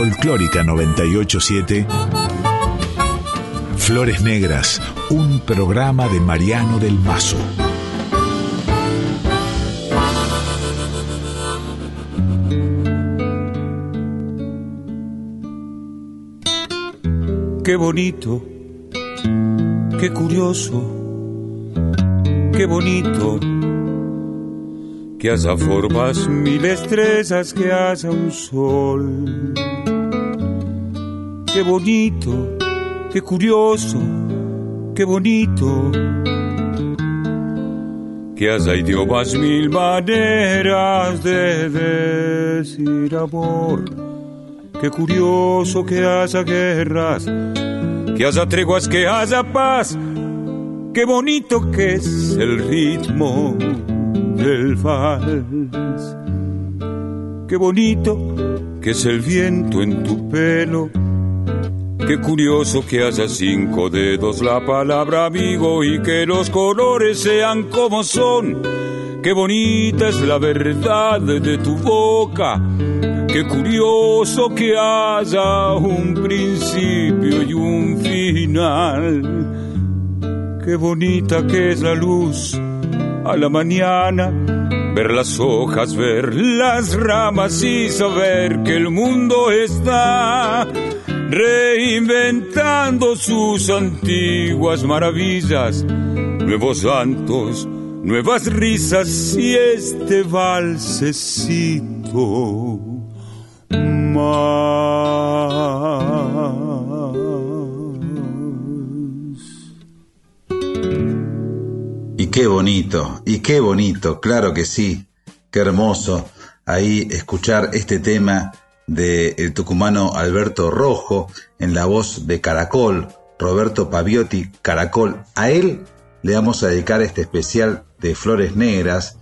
Folclórica 987, Flores Negras, un programa de Mariano del Mazo. Qué bonito, qué curioso, qué bonito que haya formas mil estrellas, que haya un sol. Qué bonito, qué curioso, qué bonito que haya idiomas mil maneras de decir amor. Qué curioso que haya guerras, que haya treguas, que haya paz. Qué bonito que es el ritmo del vals. Qué bonito que es el viento en tu pelo. Qué curioso que haya cinco dedos la palabra amigo y que los colores sean como son. Qué bonita es la verdad de tu boca. Qué curioso que haya un principio y un final. Qué bonita que es la luz a la mañana, ver las hojas, ver las ramas y saber que el mundo está reinventando sus antiguas maravillas, nuevos santos, nuevas risas y este valsecito Y qué bonito, y qué bonito, claro que sí, qué hermoso ahí escuchar este tema del el tucumano Alberto Rojo en la voz de Caracol, Roberto Paviotti, Caracol. A él le vamos a dedicar este especial de Flores Negras.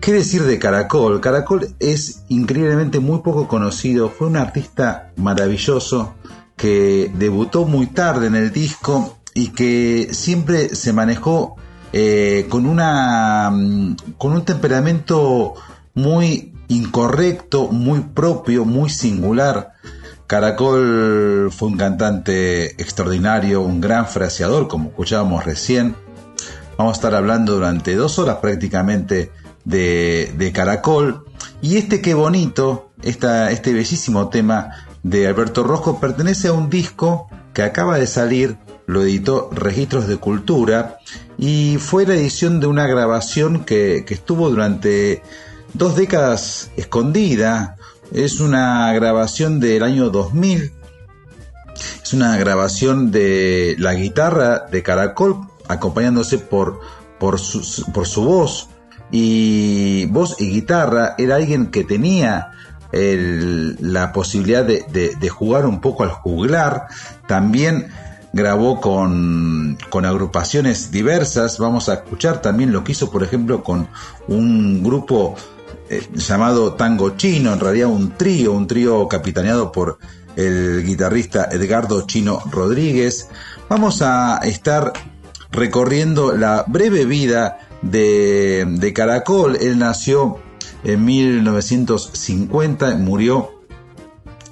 ¿Qué decir de Caracol? Caracol es increíblemente muy poco conocido, fue un artista maravilloso que debutó muy tarde en el disco y que siempre se manejó eh, con, una, mm, con un temperamento muy incorrecto, muy propio, muy singular. Caracol fue un cantante extraordinario, un gran fraseador, como escuchábamos recién. Vamos a estar hablando durante dos horas prácticamente de, Caracol. Y este qué bonito, esta, este bellísimo tema de Alberto Rojo pertenece a un disco que acaba de salir, lo editó Registros de Cultura y fue la edición de una grabación que, que estuvo durante dos décadas escondida. Es una grabación del año 2000. Es una grabación de la guitarra de Caracol acompañándose por, por, su, por su voz. Y voz y guitarra era alguien que tenía la posibilidad de, de, de, jugar un poco al juglar. También grabó con, con, agrupaciones diversas. Vamos a escuchar también lo que hizo, por ejemplo, con un grupo eh, llamado Tango Chino, en realidad un trío, un trío capitaneado por el guitarrista Edgardo Chino Rodríguez. Vamos a estar recorriendo la breve vida de, Caracol. Él nació en 1950, murió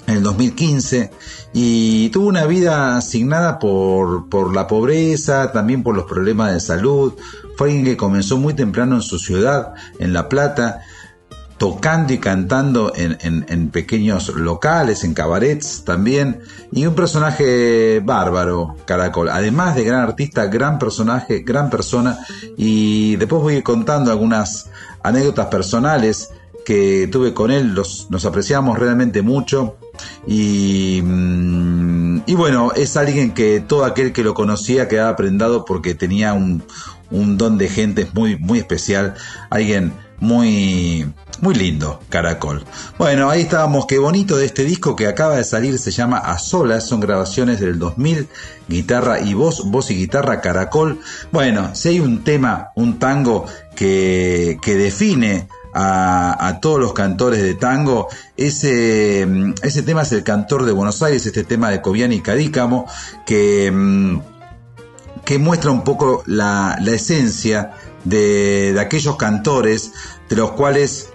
en el 2015 y tuvo una vida asignada por, por la pobreza, también por los problemas de salud. Fue alguien que comenzó muy temprano en su ciudad, en La Plata, tocando y cantando en, en, pequeños locales, en cabarets también, y un personaje bárbaro, Caracol, además de gran artista, gran personaje, gran persona, y después voy a ir contando algunas anécdotas personales que tuve con él, los, nos apreciamos realmente mucho, y, y bueno, es alguien que todo aquel que lo conocía quedaba prendado porque tenía un, un don de gente muy, muy especial, alguien muy, muy lindo, Caracol. Bueno, ahí estábamos, qué bonito de este disco que acaba de salir, se llama A Solas, son grabaciones del 2000, guitarra y voz, voz y guitarra, Caracol. Bueno, si hay un tema, un tango que, que define a, a, todos los cantores de tango. Ese, ese tema es el cantor de Buenos Aires, este tema de Cobian y Cadícamo, que, que muestra un poco la, la esencia de, de, aquellos cantores de los cuales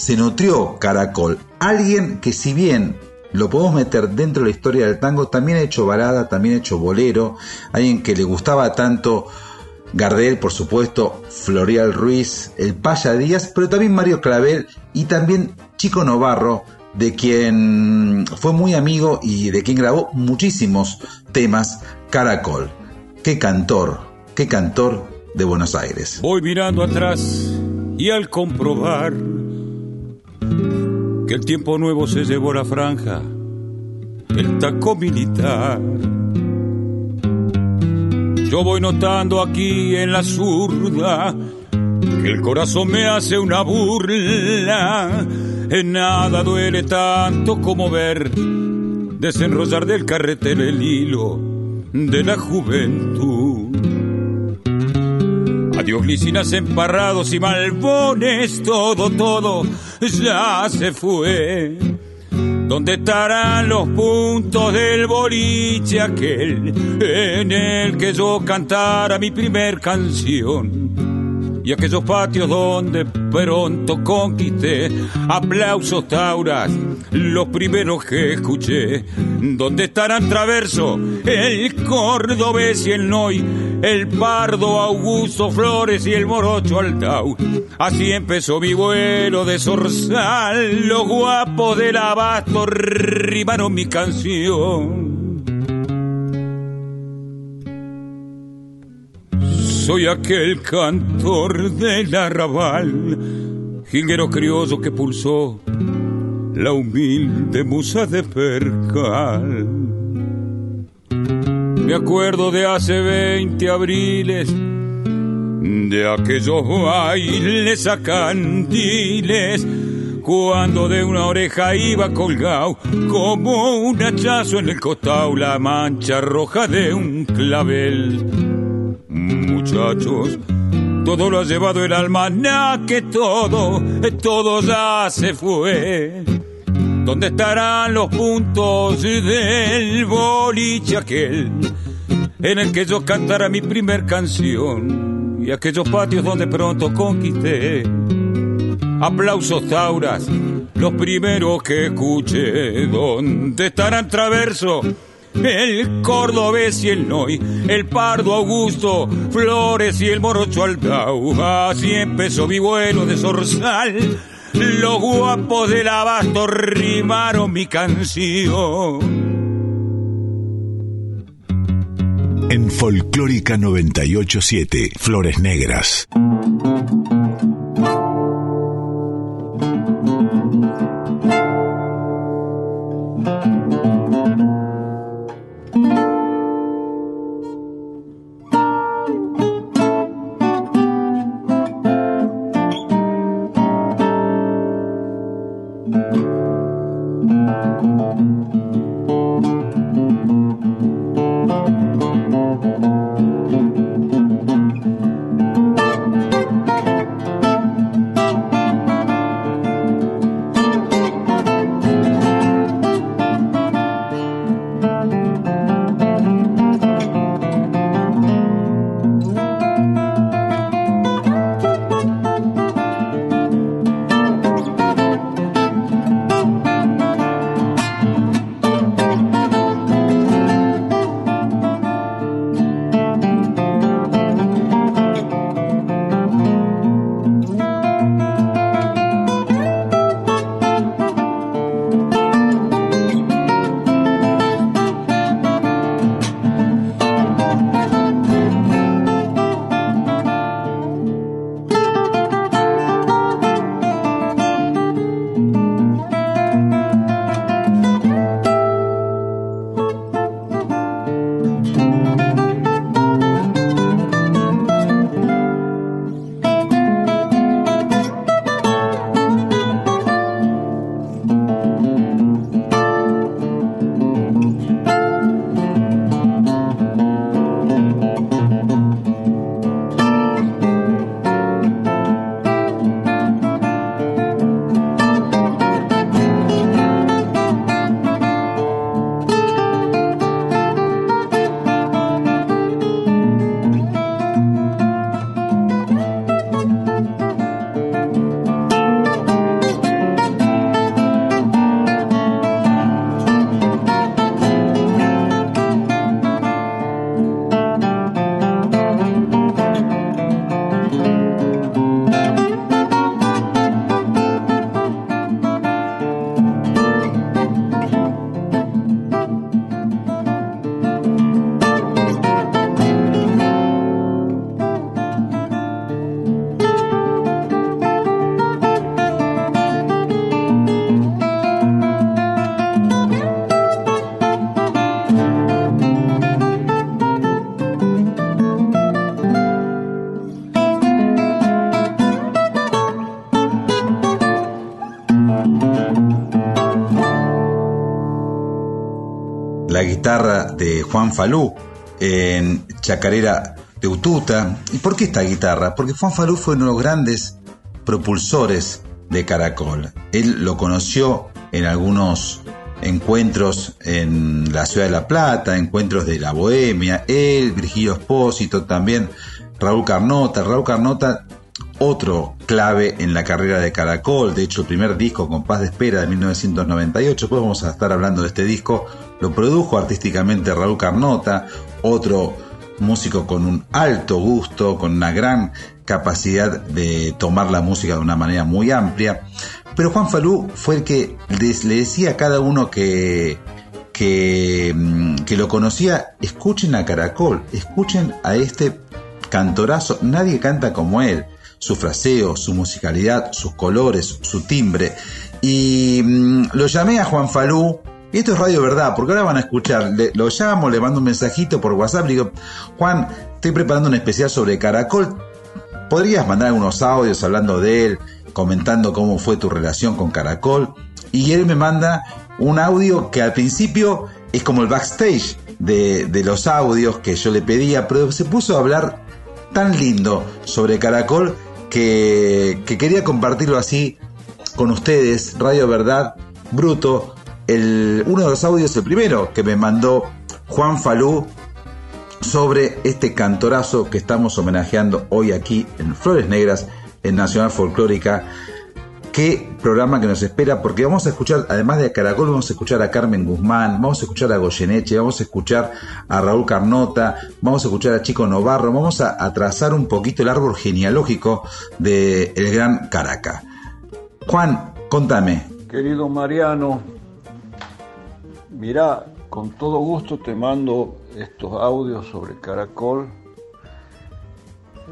se nutrió Caracol. Alguien que si bien lo podemos meter dentro de la historia del tango, también ha hecho balada, también ha hecho bolero, alguien que le gustaba tanto Gardel, por supuesto, Florial Ruiz, el Paya Díaz, pero también Mario Clavel y también Chico Novarro, de quien fue muy amigo y de quien grabó muchísimos temas, Caracol. Qué cantor, qué cantor de Buenos Aires. Voy mirando atrás y al comprobar que el tiempo nuevo se llevó la franja, el taco militar. Yo voy notando aquí en la zurda que el corazón me hace una burla. En nada duele tanto como ver desenrollar del carretel el hilo de la juventud. Adiós glicinas emparrados y malbones, todo, todo ya se fue. ¿Dónde estarán los puntos del boliche aquel en el que yo cantara mi primer canción? Y aquellos patios donde pronto conquisté aplausos tauras, los primeros que escuché. ¿Dónde estarán Traverso, el cordobés y el noy, el pardo Augusto Flores y el morocho Altau? Así empezó mi vuelo de zorzal, los guapos del abasto rimaron mi canción. Soy aquel cantor del arrabal, jinguero criollo que pulsó la humilde musa de percal. Me acuerdo de hace veinte abriles, de aquellos bailes a candiles, cuando de una oreja iba colgado como un hachazo en el costado la mancha roja de un clavel. Muchachos, todo lo ha llevado el alma, que todo, todo ya se fue. ¿Dónde estarán los puntos del boliche aquel en el que yo cantara mi primer canción y aquellos patios donde pronto conquisté? Aplausos tauras, los primeros que escuché. ¿Dónde estarán Traverso? El cordobés y el noy, el pardo Augusto, Flores y el morocho Aldau. Así empezó mi vuelo de zorzal los guapos del abasto rimaron mi canción. En Folclórica 987, Flores Negras. Guitarra de Juan Falú en Chacarera de Ututa. ¿Y por qué esta guitarra? Porque Juan Falú fue uno de los grandes propulsores de Caracol. Él lo conoció en algunos encuentros en la ciudad de La Plata, encuentros de la Bohemia, él, Virgilio Espósito, también Raúl Carnota. Raúl Carnota, otro clave en la carrera de Caracol, de hecho el primer disco con Paz de Espera de 1998, pues vamos a estar hablando de este disco, lo produjo artísticamente Raúl Carnota, otro músico con un alto gusto, con una gran capacidad de tomar la música de una manera muy amplia. Pero Juan Falú fue el que le decía a cada uno que, que, mm, que lo conocía, escuchen a Caracol, escuchen a este cantorazo, nadie canta como él, su fraseo, su musicalidad, sus colores, su timbre. Y mm, lo llamé a Juan Falú, y esto es Radio Verdad, porque ahora van a escuchar, lo llamo, le mando un mensajito por WhatsApp, le digo, Juan, estoy preparando un especial sobre Caracol, ¿podrías mandar algunos audios hablando de él? comentando cómo fue tu relación con Caracol. Y él me manda un audio que al principio es como el backstage de, los audios que yo le pedía, pero se puso a hablar tan lindo sobre Caracol que, quería compartirlo así con ustedes, Radio Verdad, Bruto. Uno de los audios, el primero que me mandó Juan Falú sobre este cantorazo que estamos homenajeando hoy aquí en Flores Negras en Nacional Folclórica. Qué programa que nos espera, porque vamos a escuchar, además de Caracol, vamos a escuchar a Carmen Guzmán, vamos a escuchar a Goyeneche, vamos a escuchar a Raúl Carnota, vamos a escuchar a Chico Novarro, vamos a, trazar un poquito el árbol genealógico de el gran Caraca. Juan, contame. Querido Mariano, mira, con todo gusto te mando estos audios sobre Caracol.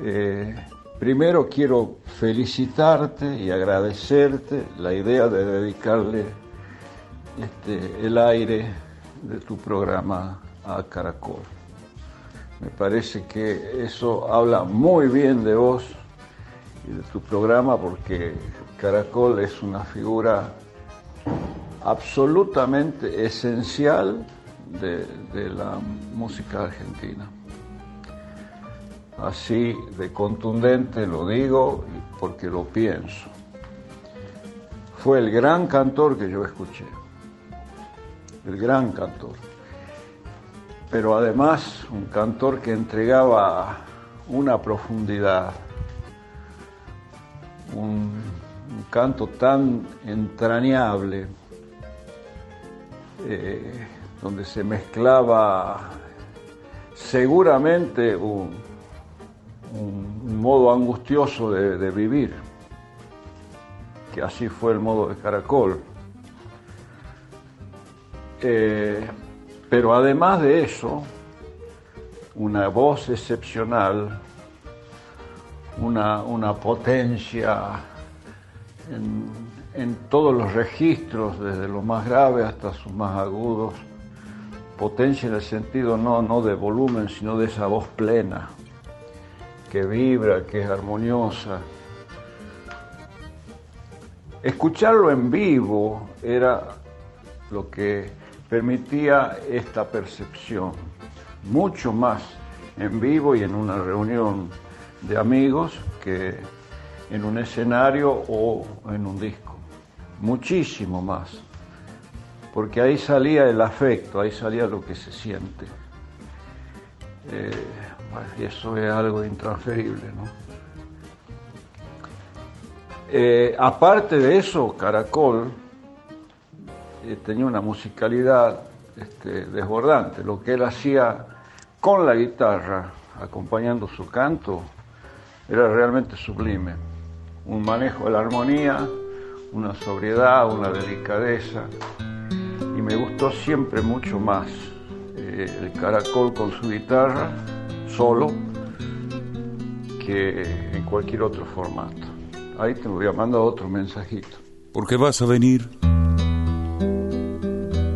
Eh, Primero quiero felicitarte y agradecerte la idea de dedicarle este, el aire de tu programa a Caracol. Me parece que eso habla muy bien de vos y de tu programa porque Caracol es una figura absolutamente esencial de la música argentina. Así de contundente lo digo porque lo pienso. Fue el gran cantor que yo escuché, el gran cantor. Pero además un cantor que entregaba una profundidad, un, canto tan entrañable, eh, donde se mezclaba seguramente un, modo angustioso de, vivir, que así fue el modo de Caracol. Eh, pero además de eso, una voz excepcional, una, potencia en, en, todos los registros, desde los más graves hasta sus más agudos, potencia en el sentido no, no de volumen, sino de esa voz plena, que vibra, que es armoniosa. Escucharlo en vivo era lo que permitía esta percepción, mucho más en vivo y en una reunión de amigos que en un escenario o en un disco, muchísimo más, porque ahí salía el afecto, ahí salía lo que se siente. Eh, y eso es algo intransferible. ¿no? Eh, aparte de eso, Caracol eh, tenía una musicalidad este, desbordante. Lo que él hacía con la guitarra, acompañando su canto, era realmente sublime. Un manejo de la armonía, una sobriedad, una delicadeza. Y me gustó siempre mucho más eh, el caracol con su guitarra solo que en cualquier otro formato. Ahí te voy a mandar otro mensajito. Porque vas a venir.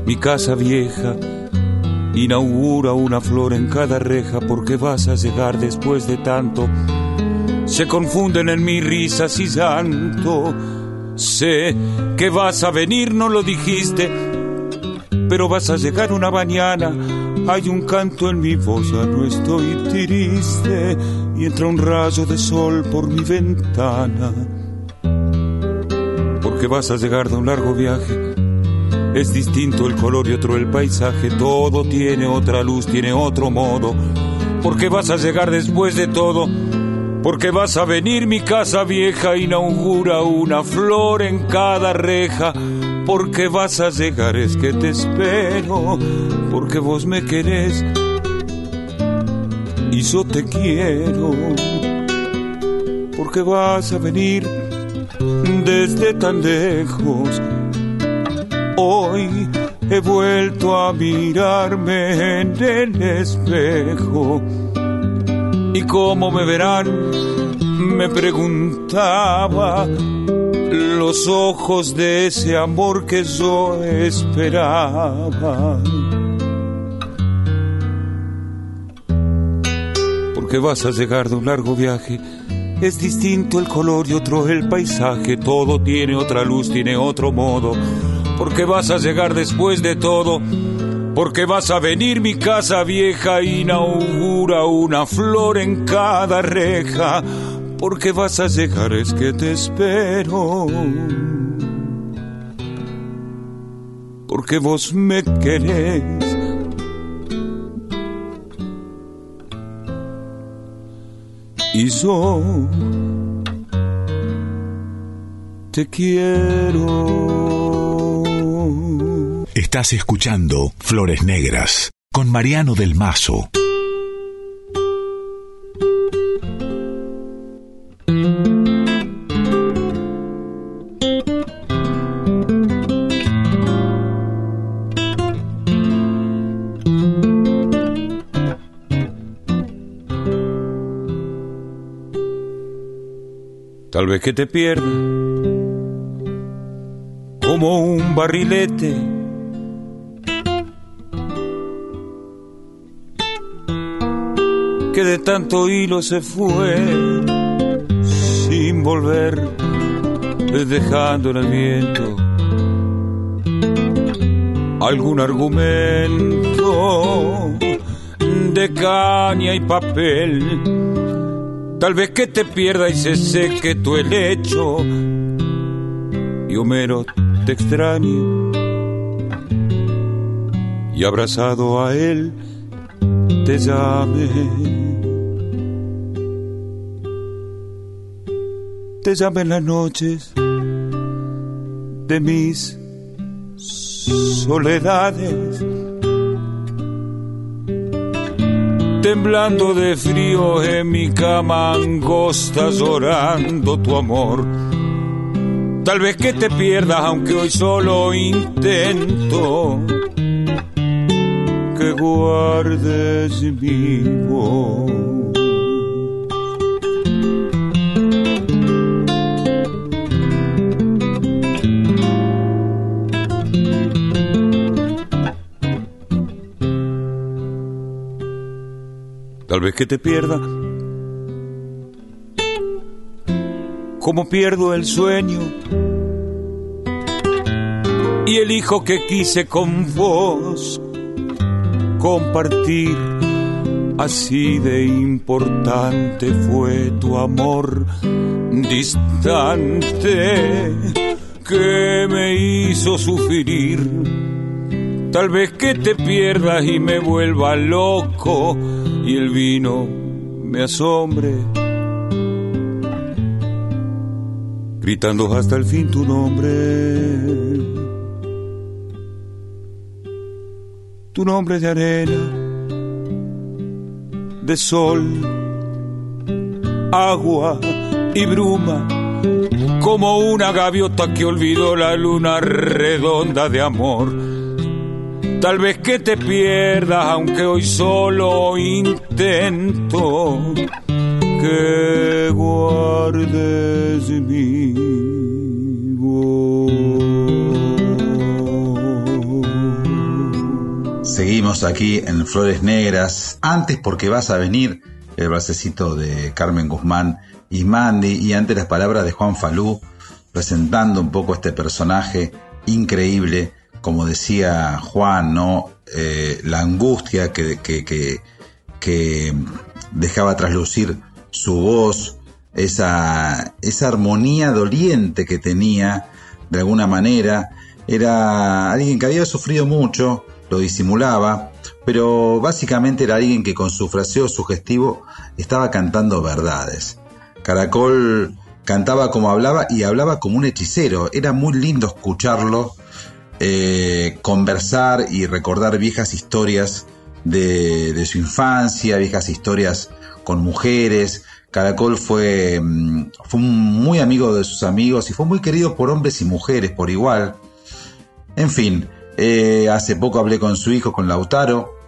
Mi casa vieja inaugura una flor en cada reja porque vas a llegar después de tanto. Se confunden en mis risas y llanto. Sé que vas a venir, no lo dijiste, pero vas a llegar una mañana. Hay un canto en mi voz, no estoy triste y entra un rayo de sol por mi ventana. Porque vas a llegar de un largo viaje. Es distinto el color y otro el paisaje, todo tiene otra luz, tiene otro modo. Porque vas a llegar después de todo porque vas a venir mi casa vieja, inaugura una flor en cada reja, porque vas a llegar es que te espero, porque vos me querés y yo te quiero, porque vas a venir desde tan lejos. Hoy he vuelto a mirarme en el espejo y cómo me verán, me preguntaba. Los ojos de ese amor que yo esperaba. Porque vas a llegar de un largo viaje, es distinto el color y otro el paisaje, todo tiene otra luz, tiene otro modo. Porque vas a llegar después de todo porque vas a venir mi casa vieja, inaugura una flor en cada reja, porque vas a llegar es que te espero. Porque vos me querés. Y yo te quiero. Estás escuchando Flores Negras con Mariano del Mazo. Tal vez que te pierda como un barrilete que de tanto hilo se fue sin volver, dejando en el viento algún argumento de caña y papel. Tal vez que te pierda y se seque tu helecho y Homero te extrañe y abrazado a él te llame. te llame en las noches de mis soledades, temblando de frío en mi cama angosta, llorando tu amor. Tal vez que te pierdas, aunque hoy solo intento que guardes vivo tal vez que te pierda. Como pierdo el sueño y el hijo que quise con vos compartir. Así de importante fue tu amor distante que me hizo sufrir. Tal vez que te pierdas y me vuelva loco y el vino me asombre, gritando hasta el fin tu nombre. Tu nombre de arena, de sol, agua y bruma, como una gaviota que olvidó la luna redonda de amor Tal vez que te pierdas, aunque hoy solo intento que guardes vivo. Seguimos aquí en Flores Negras. Antes porque vas a venir el bracecito de Carmen Guzmán y Mandy y antes las palabras de Juan Falú presentando un poco este personaje increíble como decía Juan, ¿no? Eh, la angustia que, que, que, dejaba traslucir su voz, esa, esa armonía doliente que tenía, de alguna manera, era alguien que había sufrido mucho, lo disimulaba, pero básicamente era alguien que con su fraseo sugestivo estaba cantando verdades. Caracol cantaba como hablaba y hablaba como un hechicero. Era muy lindo escucharlo eh, conversar y recordar viejas historias de, su infancia, viejas historias con mujeres. Caracol fue, mm, fue muy amigo de sus amigos y fue muy querido por hombres y mujeres por igual. En fin, eh, hace poco hablé con su hijo, con Lautaro,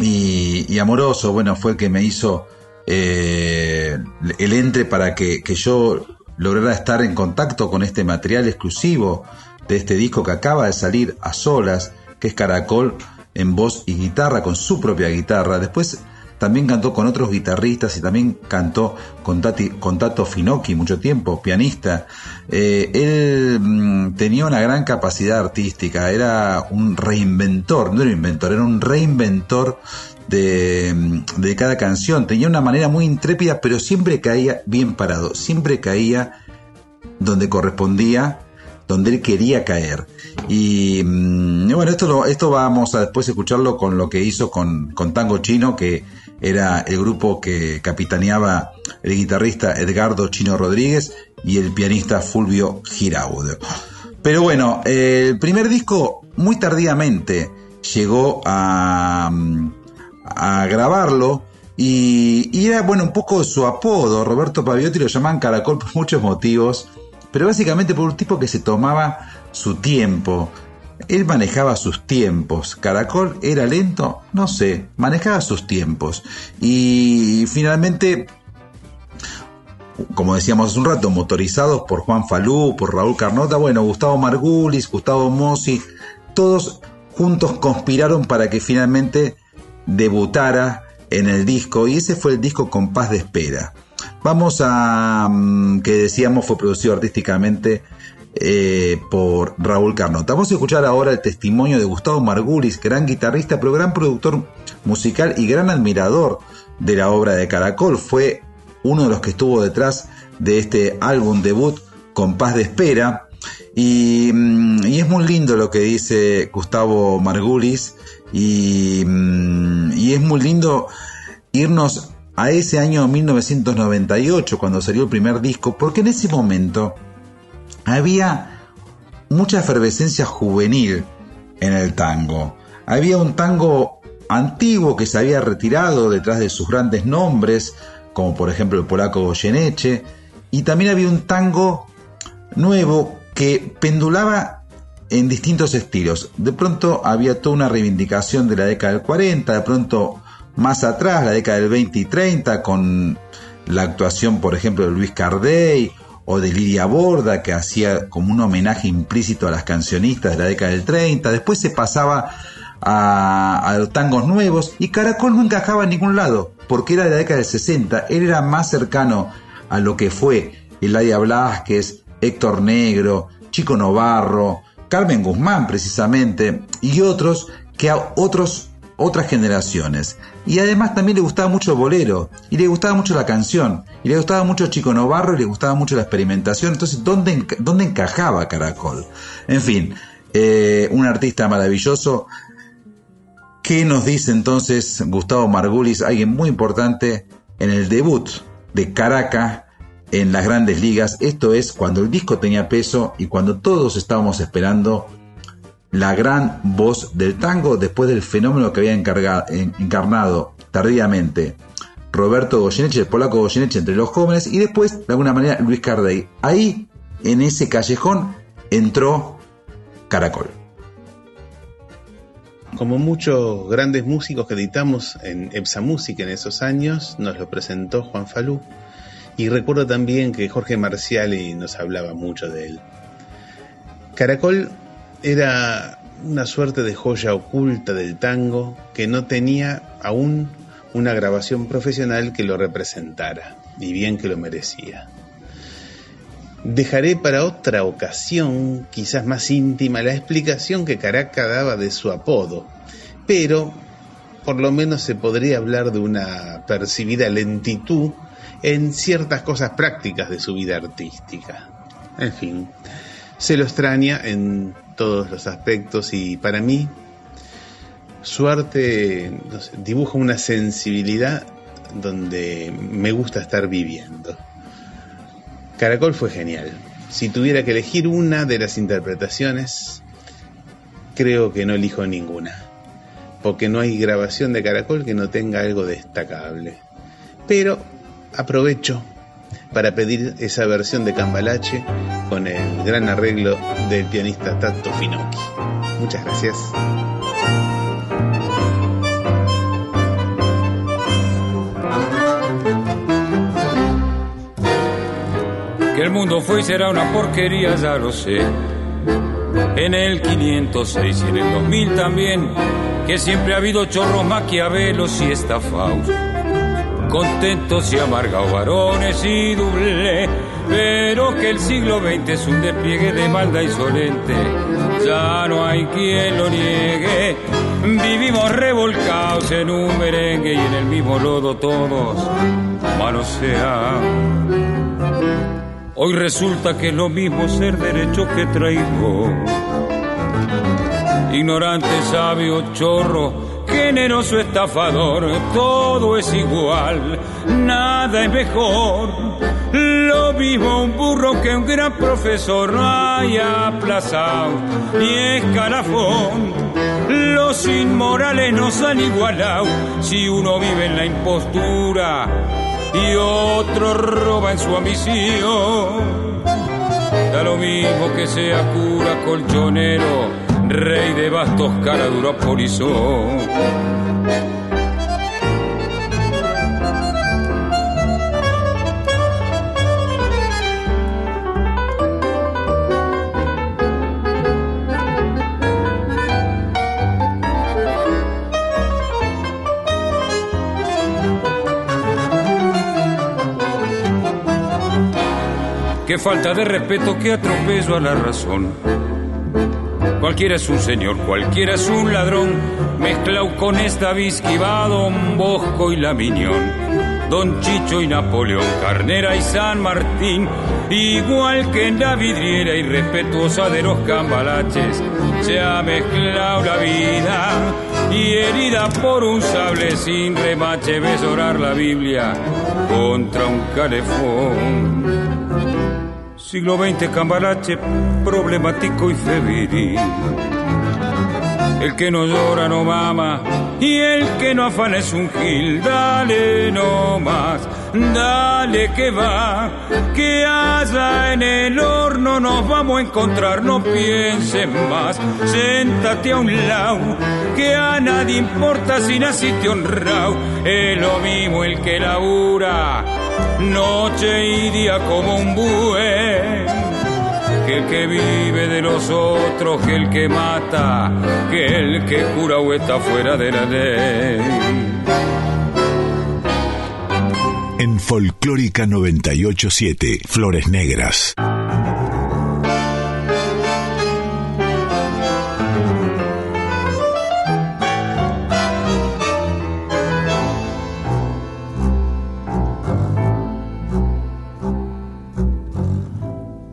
y, amoroso, bueno, fue el que me hizo eh, el entre para que, que, yo lograra estar en contacto con este material exclusivo de este disco que acaba de salir a solas, que es Caracol en voz y guitarra, con su propia guitarra. Después también cantó con otros guitarristas y también cantó con, Tati, con Tato Finocchi mucho tiempo, pianista. Eh, él mm, tenía una gran capacidad artística, era un reinventor, no era un inventor, era un reinventor de, mm, de cada canción. Tenía una manera muy intrépida, pero siempre caía bien parado, siempre caía donde correspondía donde él quería caer. Y, mm, bueno, esto, esto vamos a después escucharlo con lo que hizo con, con Tango Chino, que era el grupo que capitaneaba el guitarrista Edgardo Chino Rodríguez y el pianista Fulvio Giraud. Pero bueno, el primer disco muy tardíamente llegó a, a grabarlo y, y, era bueno un poco su apodo, Roberto Paviotti lo llamaban Caracol por muchos motivos, pero básicamente por un tipo que se tomaba su tiempo, él manejaba sus tiempos. Caracol era lento, no sé, manejaba sus tiempos. Y finalmente, como decíamos hace un rato, motorizados por Juan Falú, por Raúl Carnota, bueno, Gustavo Margulis, Gustavo Mossi, todos juntos conspiraron para que finalmente debutara en el disco y ese fue el disco Compás de Espera. Vamos a, mm, que decíamos, fue producido artísticamente eh, por Raúl Carnota. Vamos a escuchar ahora el testimonio de Gustavo Margulis, gran guitarrista, pero gran productor musical y gran admirador de la obra de Caracol. Fue uno de los que estuvo detrás de este álbum debut con Paz de Espera. Y, mm, es muy lindo lo que dice Gustavo Margulis y, mm, y es muy lindo irnos a ese año 1998 cuando salió el primer disco, porque en ese momento había mucha efervescencia juvenil en el tango. Había un tango antiguo que se había retirado detrás de sus grandes nombres, como por ejemplo el polaco Goyeneche, y también había un tango nuevo que pendulaba en distintos estilos. De pronto había toda una reivindicación de la década del 40, de pronto más atrás, la década del 20 y 30, con la actuación, por ejemplo, de Luis Cardey o de Lidia Borda, que hacía como un homenaje implícito a las cancionistas de la década del 30, después se pasaba a, los tangos nuevos y Caracol no encajaba en ningún lado, porque era de la década del 60, él era más cercano a lo que fue Eladia Blasquez, Héctor Negro, Chico Novarro, Carmen Guzmán precisamente, y otros que a otros otras generaciones. Y además también le gustaba mucho el bolero, y le gustaba mucho la canción, y le gustaba mucho Chico Novarro, y le gustaba mucho la experimentación. Entonces, ¿dónde, dónde encajaba Caracol? En fin, eh, un artista maravilloso. ¿Qué nos dice entonces Gustavo Margulis, alguien muy importante en el debut de Caracas en las grandes ligas? Esto es cuando el disco tenía peso y cuando todos estábamos esperando la gran voz del tango después del fenómeno que había encarnado tardíamente Roberto Goyeneche, el polaco Goyeneche entre los jóvenes y después de alguna manera Luis Cardey. Ahí, en ese callejón, entró Caracol. Como muchos grandes músicos que editamos en Epsa Música en esos años, nos lo presentó Juan Falú. Y recuerdo también que Jorge Marciali nos hablaba mucho de él. Caracol era una suerte de joya oculta del tango que no tenía aún una grabación profesional que lo representara, y bien que lo merecía. Dejaré para otra ocasión, quizás más íntima, la explicación que Caraca daba de su apodo, pero por lo menos se podría hablar de una percibida lentitud en ciertas cosas prácticas de su vida artística. En fin, se lo extraña en todos los aspectos y para mí su arte dibuja una sensibilidad donde me gusta estar viviendo. Caracol fue genial. Si tuviera que elegir una de las interpretaciones, creo que no elijo ninguna, porque no hay grabación de Caracol que no tenga algo destacable. Pero aprovecho para pedir esa versión de Cambalache con el gran arreglo del pianista Tato Finocchi. Muchas gracias. Que el mundo fue y será una porquería, ya lo sé. En el 506 y en el 2000 también, que siempre ha habido chorros maquiavelos y estafados contentos y amargados varones y doble, pero que el siglo XX es un despliegue de maldad insolente, ya no hay quien lo niegue. Vivimos revolcados en un merengue y en el mismo lodo todos manosean. Hoy resulta que es lo mismo ser derecho que traidor. Ignorante, sabio, chorro, generoso estafador, todo es igual, nada es mejor. Lo mismo un burro que un gran profesor no haya aplazado ni escalafón. Los inmorales nos han igualado si uno vive en la impostura y otro roba en su ambición. Da lo mismo que sea cura colchonero rey de bastos, cara dura polizón. Qué falta de respeto, qué atropello a la razón Cualquiera es un señor, cualquiera es un ladrón, mezclado con esta visquiva, Don Bosco y la Miñón, Don Chicho y Napoleón, Carnera y San Martín, igual que en la vidriera irrespetuosa de los cambalaches, se ha mezclado la vida y herida por un sable sin remache, ves orar la Biblia contra un calefón. Siglo XX, cambalache, problemático y febril. El que no llora no mama y el que no afana es un gil. Dale no más, dale que va, que allá en el horno nos vamos a encontrar. No pienses más, séntate a un lado, que a nadie importa si naciste honrado. Es lo mismo el que labura noche y día como un buey. Que el que vive de los otros, que el que mata, que el que cura o está fuera de la ley. En Folclórica 987, Flores Negras.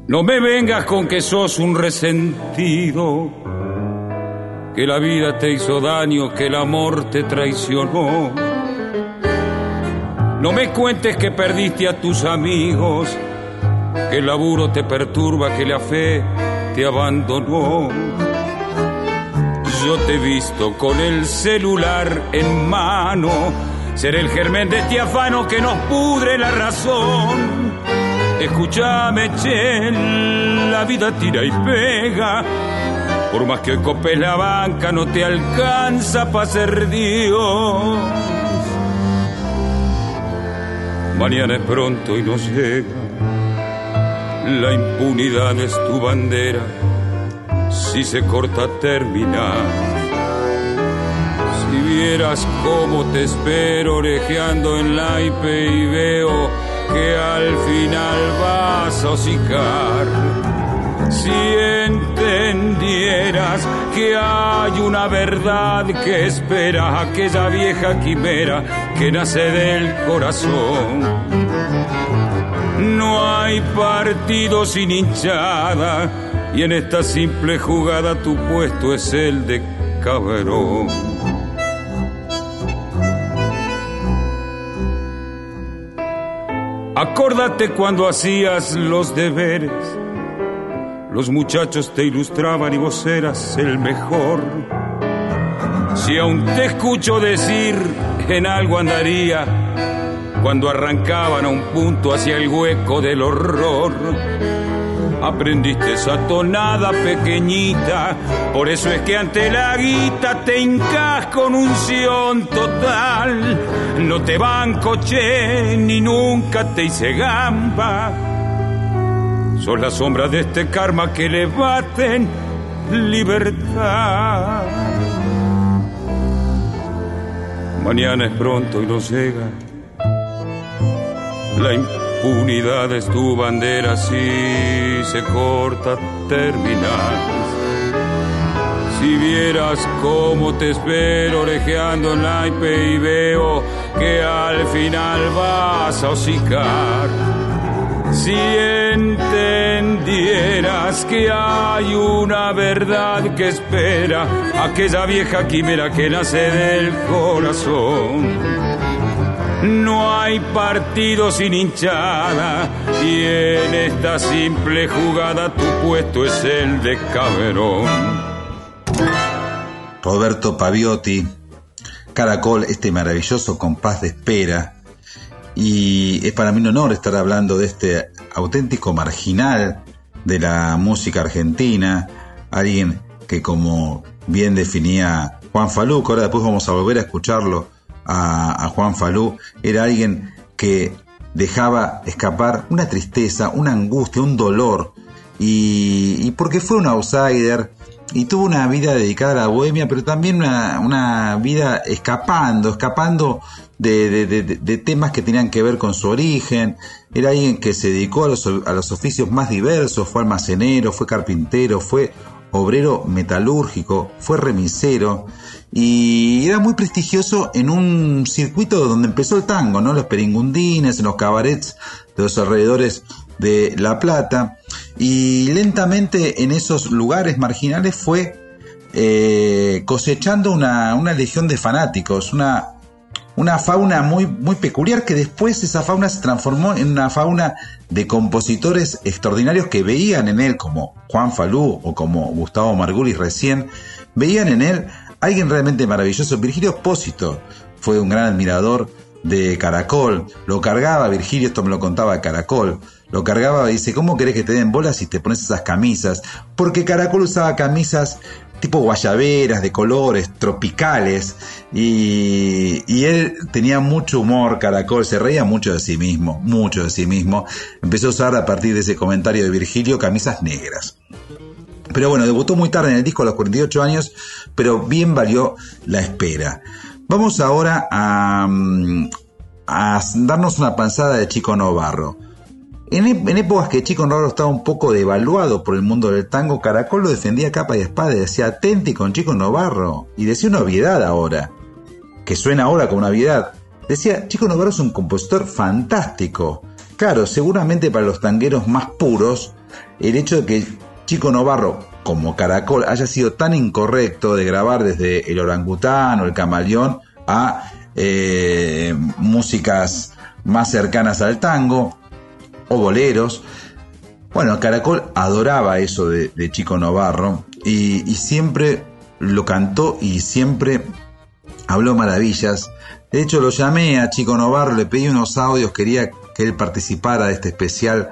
No me vengas con que sos un resentido, que la vida te hizo daño, que el amor te traicionó. No me cuentes que perdiste a tus amigos, que el laburo te perturba, que la fe te abandonó. Yo te he visto con el celular en mano, ser el germen de este afano que nos pudre la razón Escúchame, che, la vida tira y pega. Por más que copes la banca, no te alcanza para ser Dios. Mañana es pronto y nos llega. La impunidad es tu bandera. Si se corta, termina. Si vieras cómo te espero orejeando en la IP y veo que al final vas a hocicar. Si entendieras que hay una verdad que espera aquella vieja quimera que nace del corazón. No hay partido sin hinchada y en esta simple jugada tu puesto es el de cabrón. Acórdate cuando hacías los deberes. Los muchachos te ilustraban y vos eras el mejor. Si aún te escucho decir en algo andaría cuando arrancaban a un punto hacia el hueco del horror aprendiste esa tonada pequeñita, por eso es que ante la guita te hincas con unción total, no te van coche ni nunca te hice gamba, son las sombras de este karma que le baten libertad. Mañana es pronto y no llega la impunidad es tu bandera si se corta terminar. Si vieras cómo te espero orejeando naipe y veo que al final vas a hocicar. Si entendieras que hay una verdad que espera aquella vieja quimera que nace del corazón no hay partido sin hinchada y en esta simple jugada tu puesto es el de Caberón. Roberto Paviotti, Caracol, este maravilloso compás de espera. Y es para mí un honor estar hablando de este auténtico marginal de la música argentina, alguien que como bien definía Juan Falú, ahora después vamos a volver a escucharlo, a, Juan Falú, era alguien que dejaba escapar una tristeza, una angustia, un dolor, y, porque fue un outsider y tuvo una vida dedicada a la bohemia, pero también una, vida escapando, escapando de, temas que tenían que ver con su origen. Era alguien que se dedicó a los, a los oficios más diversos, fue almacenero, fue carpintero, fue obrero metalúrgico, fue remisero y era muy prestigioso en un circuito donde empezó el tango, ¿no? Los peringundines, los cabarets de los alrededores de La Plata y lentamente en esos lugares marginales fue eh, cosechando una, una, legión de fanáticos, una, una fauna muy, muy peculiar que después esa fauna se transformó en una fauna de compositores extraordinarios que veían en él como Juan Falú o como Gustavo Margulis recién, veían en él alguien realmente maravilloso. Virgilio Espósito fue un gran admirador de Caracol, lo cargaba Virgilio, esto me lo contaba Caracol, lo cargaba y dice, ¿cómo querés que te den bolas si te pones esas camisas? Porque Caracol usaba camisas tipo guayaberas, de colores, tropicales, y, y, él tenía mucho humor, Caracol, se reía mucho de sí mismo, mucho de sí mismo. Empezó a usar a partir de ese comentario de Virgilio camisas negras. Pero bueno, debutó muy tarde en el disco a los 48 años, pero bien valió la espera. Vamos ahora a, mm, darnos una panzada de Chico Novarro. En, en, épocas que Chico Novarro estaba un poco devaluado por el mundo del tango, Caracol lo defendía capa y espada y decía atenti con Chico Novarro. Y decía una obviedad ahora, que suena ahora como una obviedad. Decía, Chico Novarro es un compositor fantástico. Claro, seguramente para los tangueros más puros, el hecho de que Chico Novarro, como Caracol, haya sido tan incorrecto de grabar desde el orangután o el camaleón a eh, músicas más cercanas al tango o boleros. Bueno, Caracol adoraba eso de, Chico Novarro y, siempre lo cantó y siempre habló maravillas. De hecho, lo llamé a Chico Novarro, le pedí unos audios, quería que él participara de este especial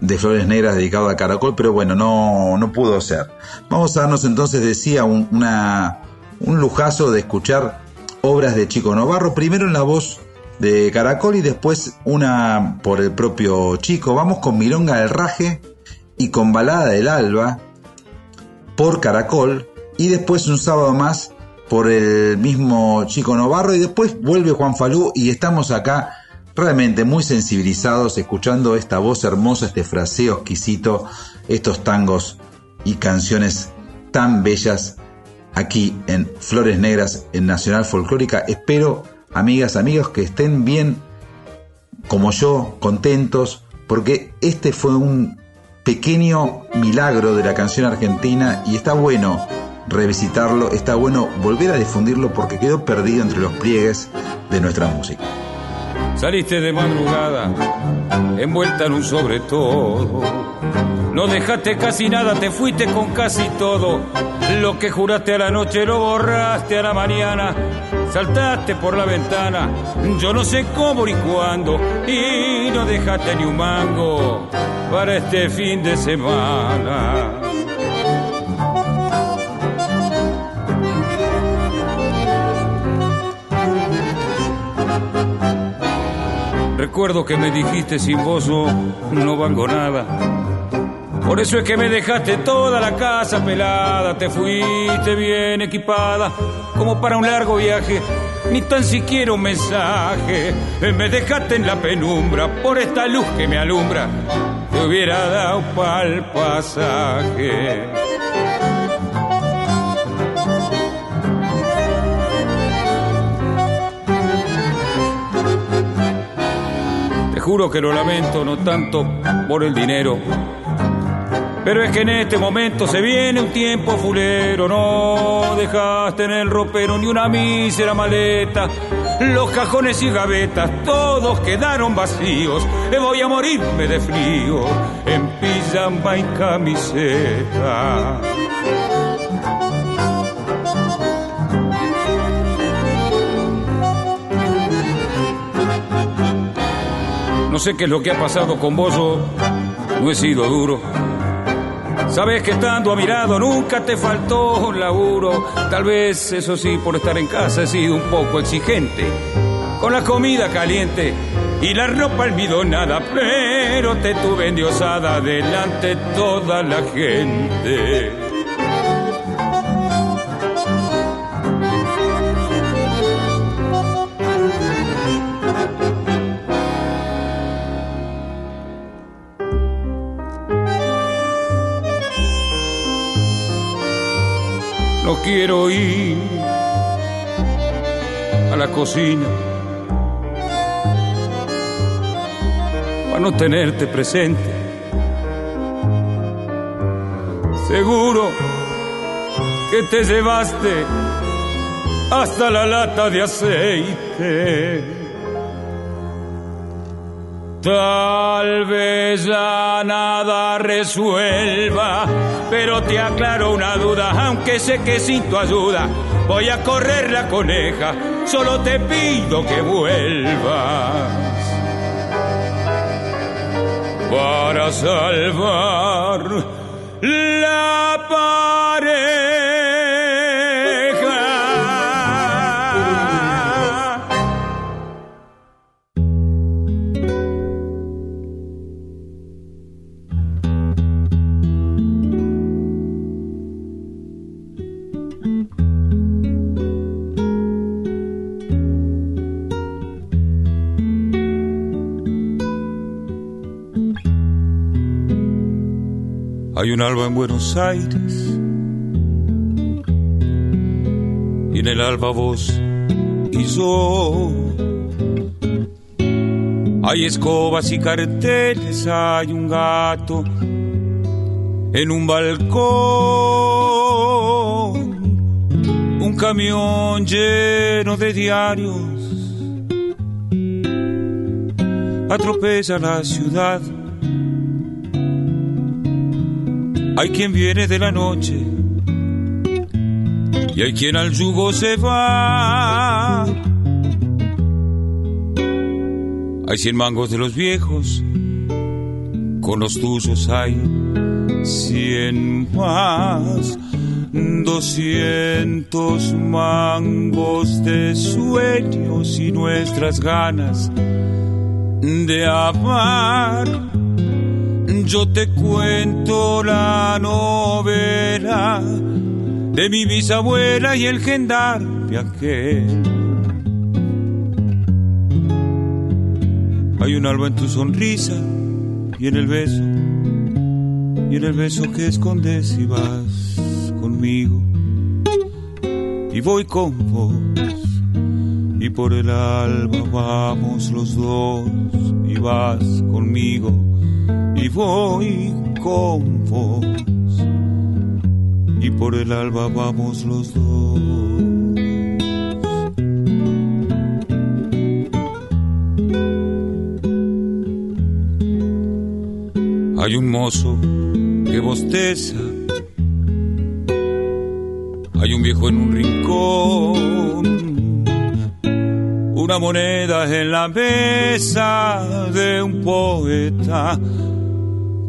de Flores Negras dedicado a Caracol, pero bueno, no, no pudo ser. Vamos a darnos entonces, decía, un, una, un lujazo de escuchar obras de Chico Novarro, primero en la voz de Caracol y después una por el propio Chico. Vamos con Milonga del Raje y con Balada del Alba por Caracol y después un sábado más por el mismo Chico Novarro y después vuelve Juan Falú y estamos acá realmente muy sensibilizados escuchando esta voz hermosa, este fraseo exquisito, estos tangos y canciones tan bellas aquí en Flores Negras en Nacional Folclórica. Espero, amigas, amigos, que estén bien como yo, contentos, porque este fue un pequeño milagro de la canción argentina y está bueno revisitarlo, está bueno volver a difundirlo porque quedó perdido entre los pliegues de nuestra música. Saliste de madrugada, envuelta en un sobre todo. No dejaste casi nada, te fuiste con casi todo. Lo que juraste a la noche lo borraste a la mañana. Saltaste por la ventana, yo no sé cómo ni cuándo. Y no dejaste ni un mango para este fin de semana. Recuerdo que me dijiste sin vos no valgo nada. Por eso es que me dejaste toda la casa pelada, te fuiste bien equipada, como para un largo viaje, ni tan siquiera un mensaje. Me dejaste en la penumbra por esta luz que me alumbra, te hubiera dado pa'l pasaje. Juro que lo lamento, no tanto por el dinero. Pero es que en este momento se viene un tiempo fulero, no dejaste en el ropero ni una mísera maleta. Los cajones y gavetas todos quedaron vacíos. Me voy a morirme de frío en pijama y camiseta. No sé qué es lo que ha pasado con vos, no he sido duro. Sabes que estando a mi lado nunca te faltó un laburo. Tal vez, eso sí, por estar en casa he sido un poco exigente. Con la comida caliente y la ropa almidonada, pero te tuve endiosada delante toda la gente. Quiero ir a la cocina para no tenerte presente. Seguro que te llevaste hasta la lata de aceite. Tal vez ya nada resuelva, pero te aclaro una duda, aunque sé que sin tu ayuda voy a correr la coneja, solo te pido que vuelvas para salvar la pared. Hay un alba en Buenos Aires. Y en el alba vos y yo. Hay escobas y carteles, hay un gato en un balcón, un camión lleno de diarios. Atropella la ciudad Hay quien viene de la noche y hay quien al yugo se va. Hay cien mangos de los viejos, con los tuyos hay cien más. Doscientos mangos de sueños y nuestras ganas de amar yo te cuento la novela de mi bisabuela y el gendarme aquel. Hay un alba en tu sonrisa y en el beso, y en el beso que escondes si vas conmigo. Y voy con vos, y por el alba vamos los dos, y vas conmigo, y voy con vos, y por el alba vamos los dos. Hay un mozo que bosteza. Hay un viejo en un rincón. Una moneda en la mesa de un poeta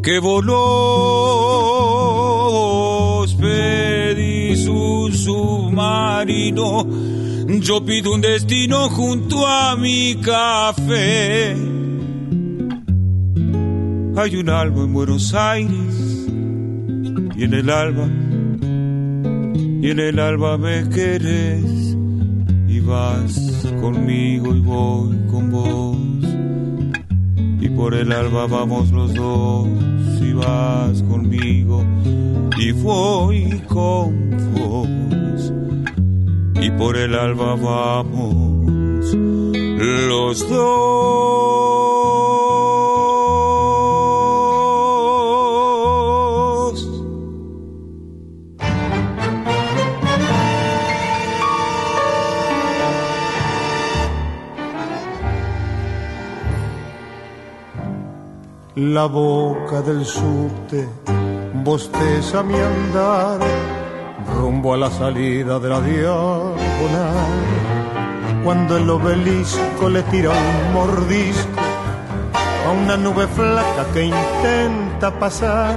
que voló. Pedís un submarino. Yo pido un destino junto a mi café hay un alba en Buenos Aires y en el alba, y en el alba me querés y vas conmigo y voy con vos. Y por el alba vamos los dos y vas conmigo y voy con vos. Y por el alba vamos los dos. La boca del subte bosteza mi andar rumbo a la salida de la diagonal. Cuando el obelisco le tira un mordisco a una nube flaca que intenta pasar,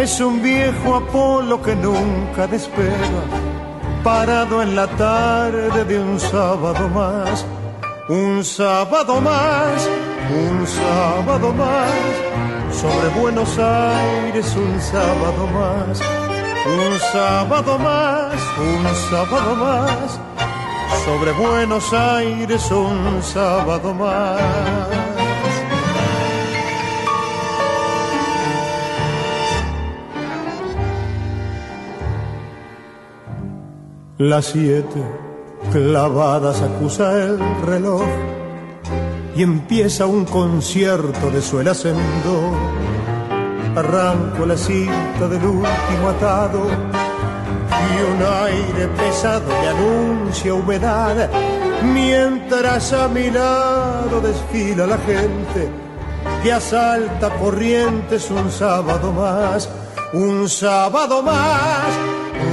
es un viejo Apolo que nunca despega, parado en la tarde de un sábado más, un sábado más un sábado más, sobre Buenos Aires un sábado más, un sábado más, un sábado más, sobre Buenos Aires un sábado más. Las siete clavadas acusa el reloj y empieza un concierto de suelas en Arranco la cinta del último atado y un aire pesado me anuncia humedad. Mientras a mi lado desfila la gente que asalta corrientes un sábado más, un sábado más,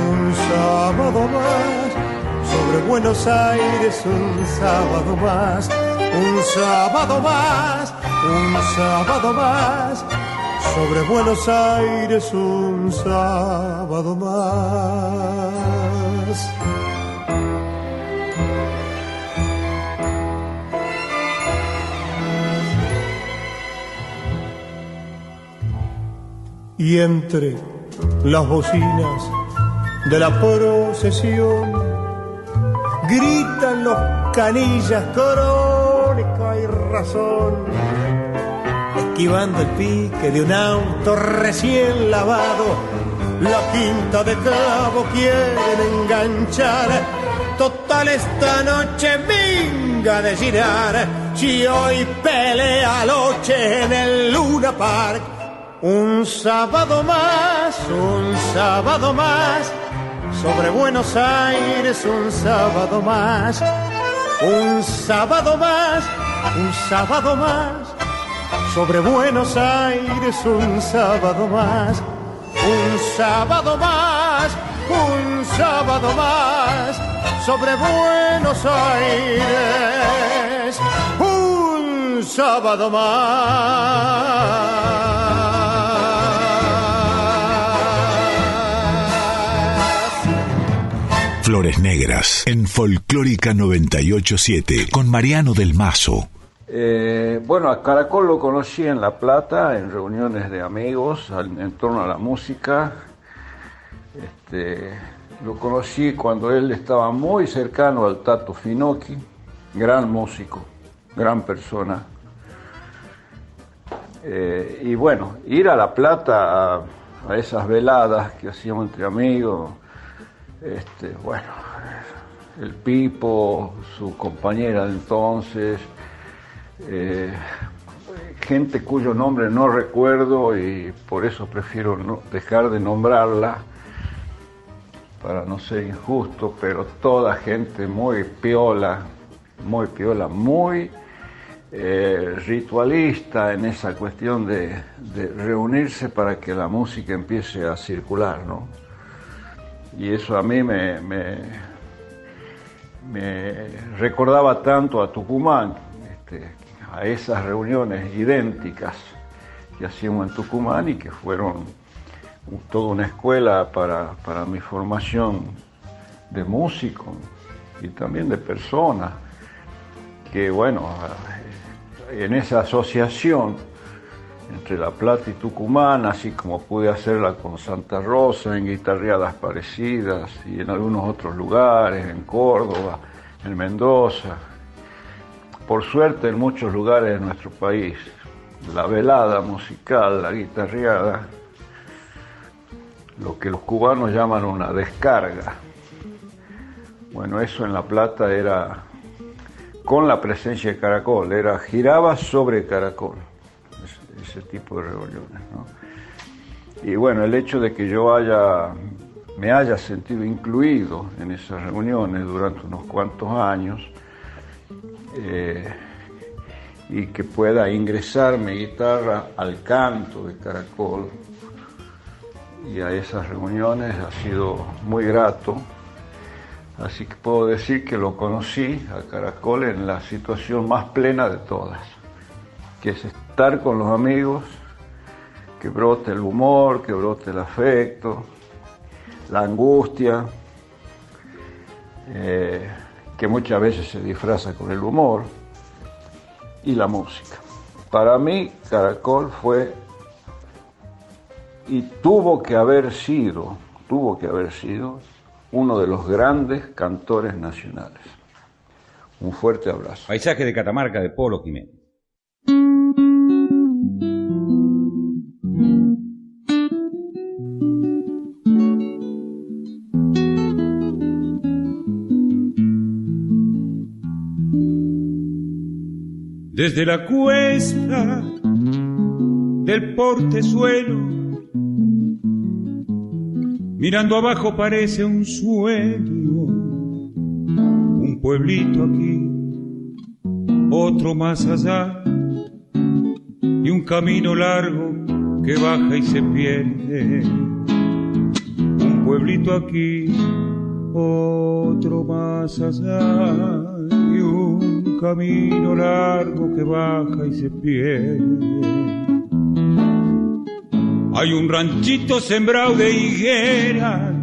un sábado más, sobre Buenos Aires un sábado más un sábado más, un sábado más, sobre Buenos Aires un sábado más. Y entre las bocinas de la procesión gritan los canillas coro hay razón. Esquivando el pique de un auto recién lavado, la quinta de clavo quieren enganchar. Total esta noche venga de girar, si hoy pelea noche en el Luna Park. Un sábado más, un sábado más, sobre Buenos Aires un sábado más un sábado más, un sábado más, sobre Buenos Aires un sábado más, un sábado más, un sábado más, sobre Buenos Aires, un sábado más. Flores Negras en Folclórica 987 con Mariano del Mazo. Eh, bueno, a Caracol lo conocí en La Plata, en reuniones de amigos en torno a la música. Este, lo conocí cuando él estaba muy cercano al Tato Finocchi, gran músico, gran persona, Eh, y bueno, ir a La Plata a, esas veladas que hacíamos entre amigos, este, bueno, el Pipo, su compañera de entonces, eh, gente cuyo nombre no recuerdo y por eso prefiero no dejar de nombrarla para no ser injusto, pero toda gente muy piola, muy piola, muy eh, ritualista en esa cuestión de, reunirse para que la música empiece a circular, ¿no? Y eso a mí me, recordaba tanto a Tucumán, este, a esas reuniones idénticas que hacíamos en Tucumán y que fueron toda una escuela para, para mi formación de músico y también de persona, que bueno, en esa asociación entre La Plata y Tucumán, así como pude hacerla con Santa Rosa, en guitarreadas parecidas y en algunos otros lugares, en Córdoba, en Mendoza, por suerte en muchos lugares de nuestro país, la velada musical, la guitarreada, lo que los cubanos llaman una descarga. Bueno, eso en La Plata era con la presencia de Caracol, era giraba sobre Caracol, ese, tipo de reuniones. Y bueno, el hecho de que yo haya, me haya sentido incluido en esas reuniones durante unos cuantos años, eh, y que pueda ingresar mi guitarra al canto de Caracol, y a esas reuniones ha sido muy grato. Así que puedo decir que lo conocí a Caracol en la situación más plena de todas, que es estar con los amigos, que brote el humor, que brote el afecto, la angustia, eh, que muchas veces se disfraza con el humor, y la música. Para mí, Caracol fue y tuvo que haber sido, tuvo que haber sido uno de los grandes cantores nacionales. Un fuerte abrazo. Paisaje de Catamarca de Polo Jiménez. Desde la cuesta del portezuelo Mirando abajo parece un sueño, un pueblito aquí, otro más allá, y un camino largo que baja y se pierde. Un pueblito aquí, otro más allá, y un camino largo que baja y se pierde hay un ranchito sembrado de higueras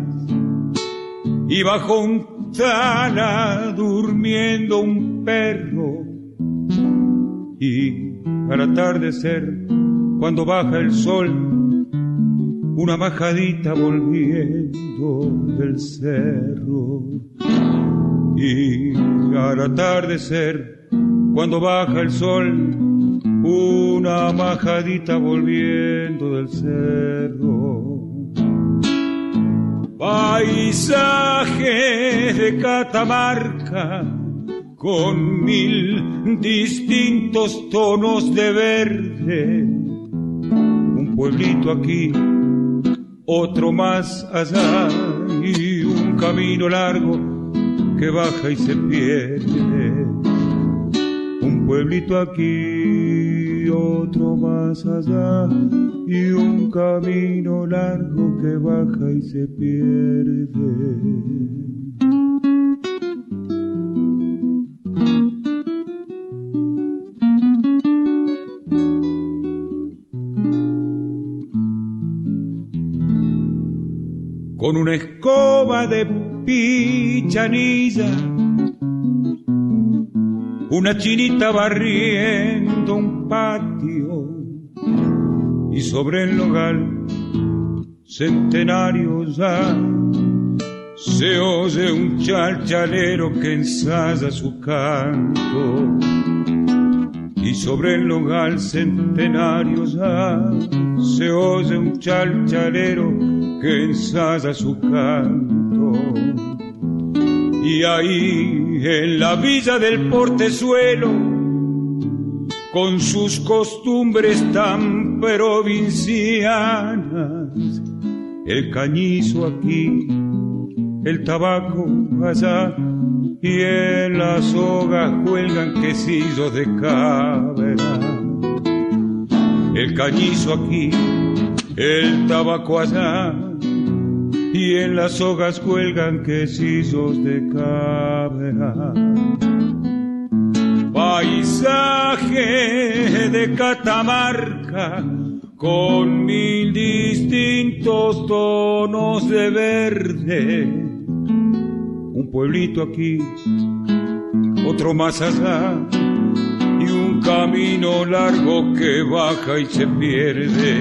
y bajo un tala durmiendo un perro. Y al atardecer, cuando baja el sol, una bajadita volviendo del cerro. Y al atardecer, cuando baja el sol, una majadita volviendo del cerro. Paisaje de Catamarca con mil distintos tonos de verde. Un pueblito aquí, otro más allá y un camino largo que baja y se pierde. Un pueblito aquí otro más allá y un camino largo que baja y se pierde. Con una escoba de pichanilla una chinita barriendo un patio y sobre el nogal centenario ya se oye un chalchalero que ensaya su canto y sobre el nogal centenario ya se oye un chalchalero que ensaya su canto. Y ahí en la villa del portezuelo, con sus costumbres tan provincianas, el cañizo aquí, el tabaco allá, y en las sogas cuelgan quesillos de cabra. El cañizo aquí, el tabaco allá, y en las sogas cuelgan quesillos de cabra. Paisaje de Catamarca con mil distintos tonos de verde. Un pueblito aquí, otro más allá, y un camino largo que baja y se pierde.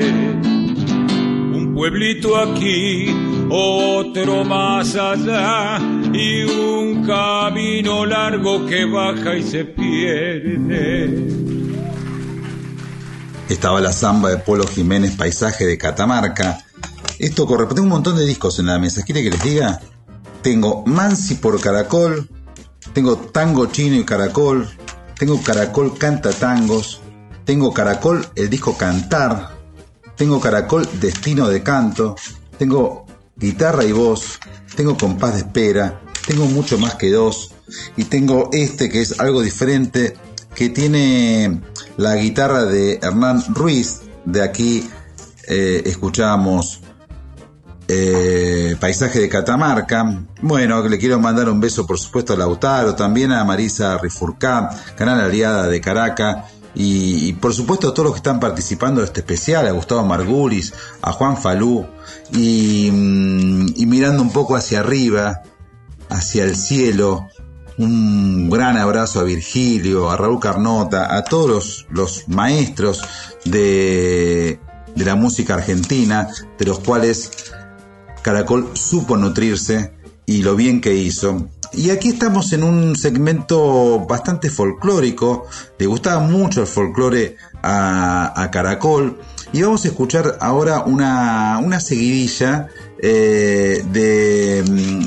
Un pueblito aquí, otro más allá, y un camino largo que baja y se pierde. Estaba la samba de Polo Jiménez, Paisaje de Catamarca. Esto corresponde a un montón de discos en la mesa. ¿Quiere que les diga? Tengo Mansi por Caracol, tengo Tango Chino y Caracol, tengo Caracol Canta Tangos, tengo Caracol el disco Cantar, tengo Caracol Destino de Canto, tengo Guitarra y Voz, tengo Compás de Espera, tengo mucho más que dos y tengo este que es algo diferente que tiene la guitarra de Hernán Ruiz. De aquí eh, escuchamos eh, Paisaje de Catamarca. Bueno, le quiero mandar un beso, por supuesto, a Lautaro, también a Marisa Rifurcá, canal aliada de Caracas. Y, por supuesto a todos los que están participando de este especial, a Gustavo Margulis, a Juan Falú, y, mm, y mirando un poco hacia arriba, hacia el cielo, un gran abrazo a Virgilio, a Raúl Carnota, a todos los, maestros de, de la música argentina, de los cuales Caracol supo nutrirse y lo bien que hizo. Y aquí estamos en un segmento bastante folclórico, le gustaba mucho el folclore a, Caracol, y vamos a escuchar ahora una, una seguidilla eh, de,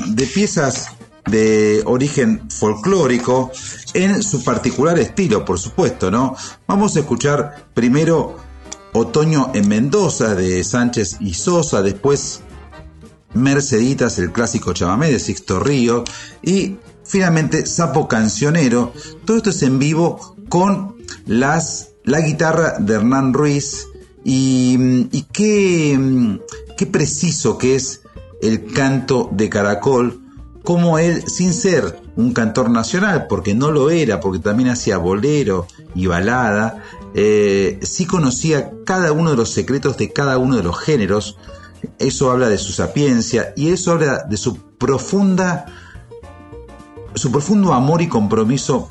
de piezas de origen folclórico en su particular estilo, por supuesto, ¿no? Vamos a escuchar primero Otoño en Mendoza de Sánchez y Sosa, después Merceditas, el clásico chamamé de Sixto Río y finalmente Sapo Cancionero. Todo esto es en vivo con las, la guitarra de Hernán Ruiz y, y qué, preciso que es el canto de caracol como él, sin ser un cantor nacional, porque no lo era, porque también hacía bolero y balada, eh, sí conocía cada uno de los secretos de cada uno de los géneros. Eso habla de su sapiencia y eso habla de su profunda, su profundo amor y compromiso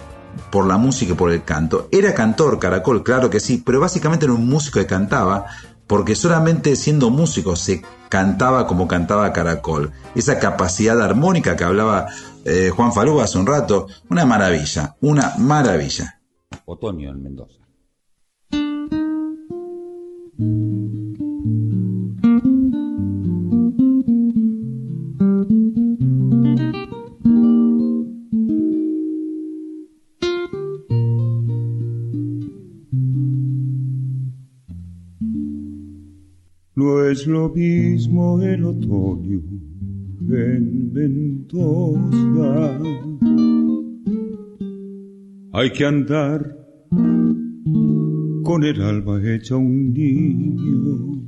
por la música y por el canto. Era cantor, Caracol, claro que sí, pero básicamente era un músico que cantaba, porque solamente siendo músico se cantaba como cantaba Caracol. Esa capacidad armónica que hablaba eh, Juan Falú hace un rato, una maravilla, una maravilla. Otoño en Mendoza. Es lo mismo el otoño en Mendoza. Hay que andar con el alma hecha un niño,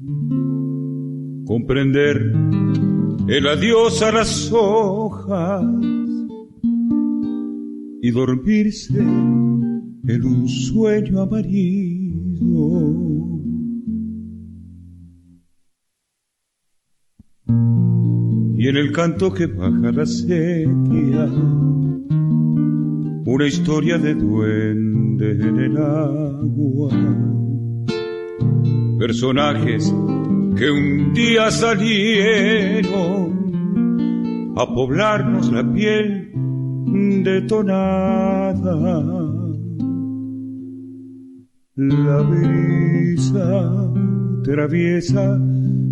comprender el adiós a las hojas y dormirse en un sueño amarillo en el canto que baja la sequía, una historia de duende en el agua. Personajes que un día salieron a poblarnos la piel detonada. La brisa traviesa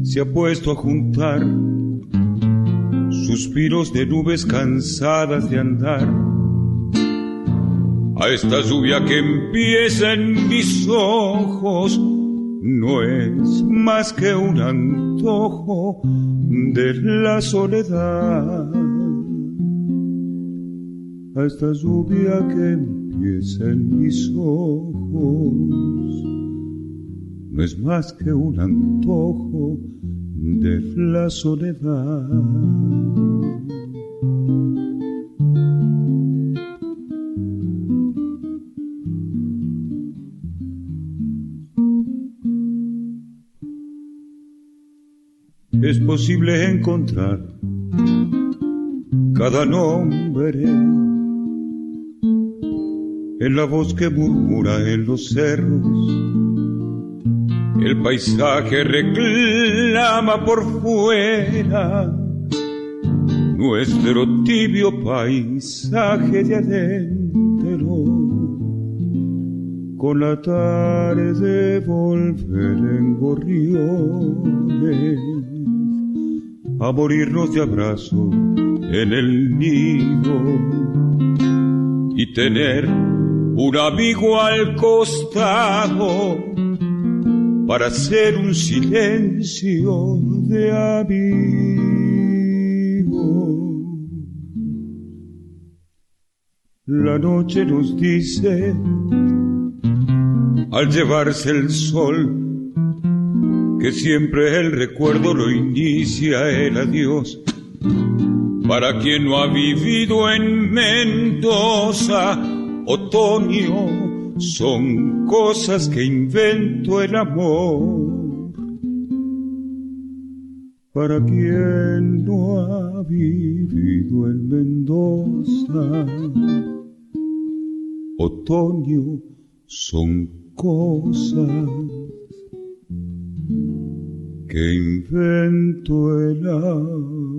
se ha puesto a juntar suspiros de nubes cansadas de andar. A esta lluvia que empieza en mis ojos no es más que un antojo de la soledad. A esta lluvia que empieza en mis ojos no es más que un antojo de la soledad. Es posible encontrar cada nombre en la voz que murmura en los cerros el paisaje reclama por fuera nuestro tibio paisaje de adentro. Con la tarde volver en gorriones a morirnos de abrazo en el nido y tener un amigo al costado para hacer un silencio de amigo. La noche nos dice, al llevarse el sol, que siempre el recuerdo lo inicia el adiós. Para quien no ha vivido en Mendoza, otoño, son cosas que invento el amor. Para quien no ha vivido en Mendoza, otoño son cosas que invento el amor.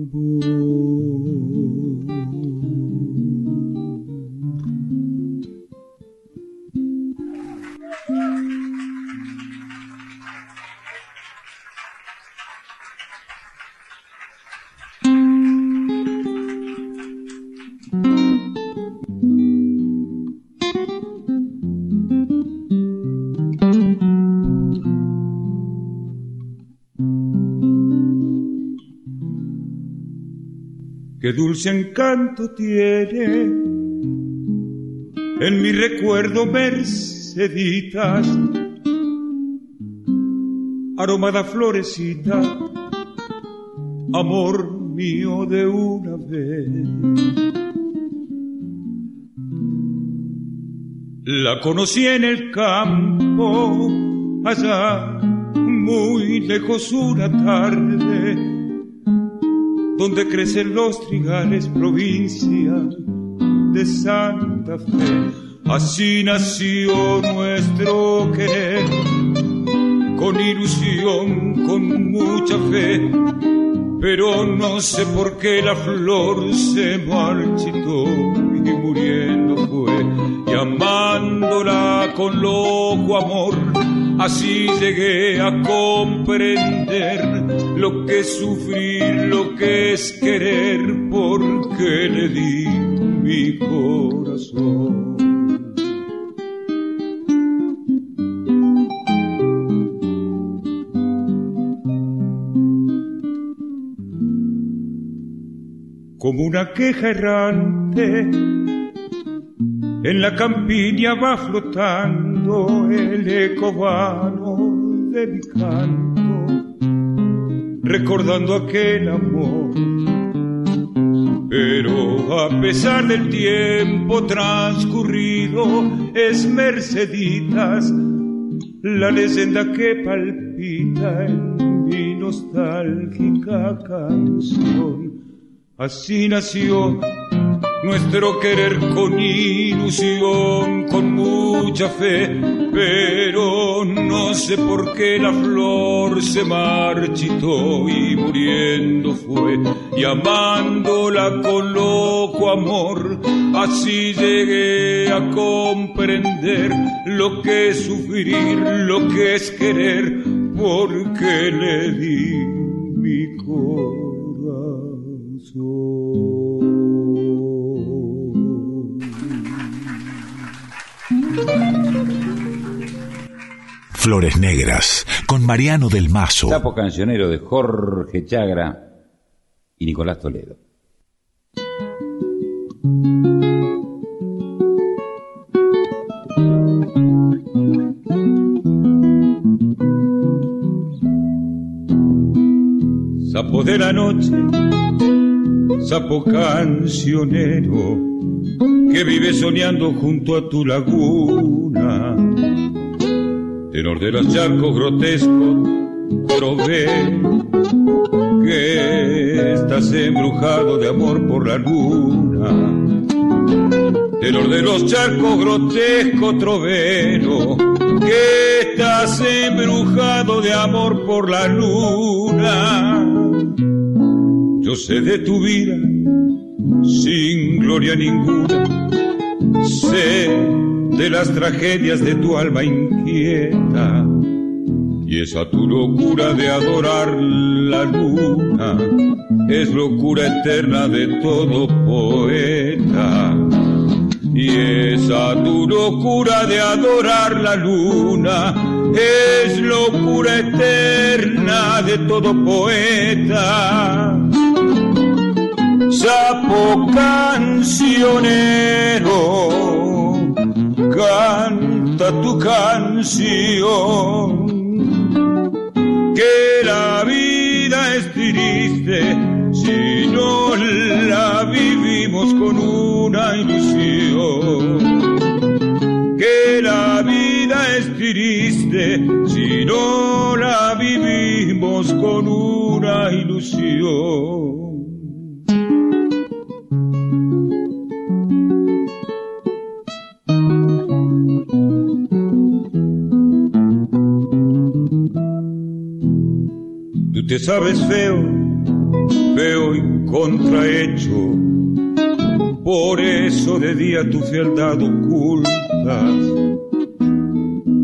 Qué dulce encanto tiene en mi recuerdo aromada florecita, amor mío de una vez. La conocí en el campo, allá muy lejos una tarde donde crecen los trigales, provincia de Santa Fe. Así nació nuestro querer, con ilusión, con mucha fe, pero no sé por qué la flor se marchitó y muriendo fue, llamándola con loco amor. Así llegué a comprender lo que es sufrir, lo que es querer, porque le di mi corazón. Como una queja errante, en la campiña va flotando el eco vano de mi canto recordando aquel amor. Pero a pesar del tiempo transcurrido, es Merceditas la leyenda que palpita en mi nostálgica canción. Así nació nuestro querer con ilusión, con mucha fe, pero no sé por qué la flor se marchitó y muriendo fue, y amándola con loco amor, así llegué a comprender lo que es sufrir, lo que es querer, porque le di mi Flores Negras, con Mariano del Mazo. Sapo cancionero de Jorge Chagra y Nicolás Toledo. Sapo de la noche, sapo cancionero, que vive soñando junto a tu laguna tenor de los charcos grotescos, ve que estás embrujado de amor por la luna. Tenor de los charcos grotescos, trovero, que estás embrujado de amor por la luna. Yo sé de tu vida sin gloria ninguna, sé de las tragedias de tu alma inquieta y esa tu locura de adorar la luna es locura eterna de todo poeta. Y esa tu locura de adorar la luna es locura eterna de todo poeta. Sapo cancionero canta tu canción, que la vida es triste si no la vivimos con una ilusión, que la vida es triste si no la vivimos con una ilusión. Sabes feo, feo y contrahecho, por eso de día tu fealdad ocultas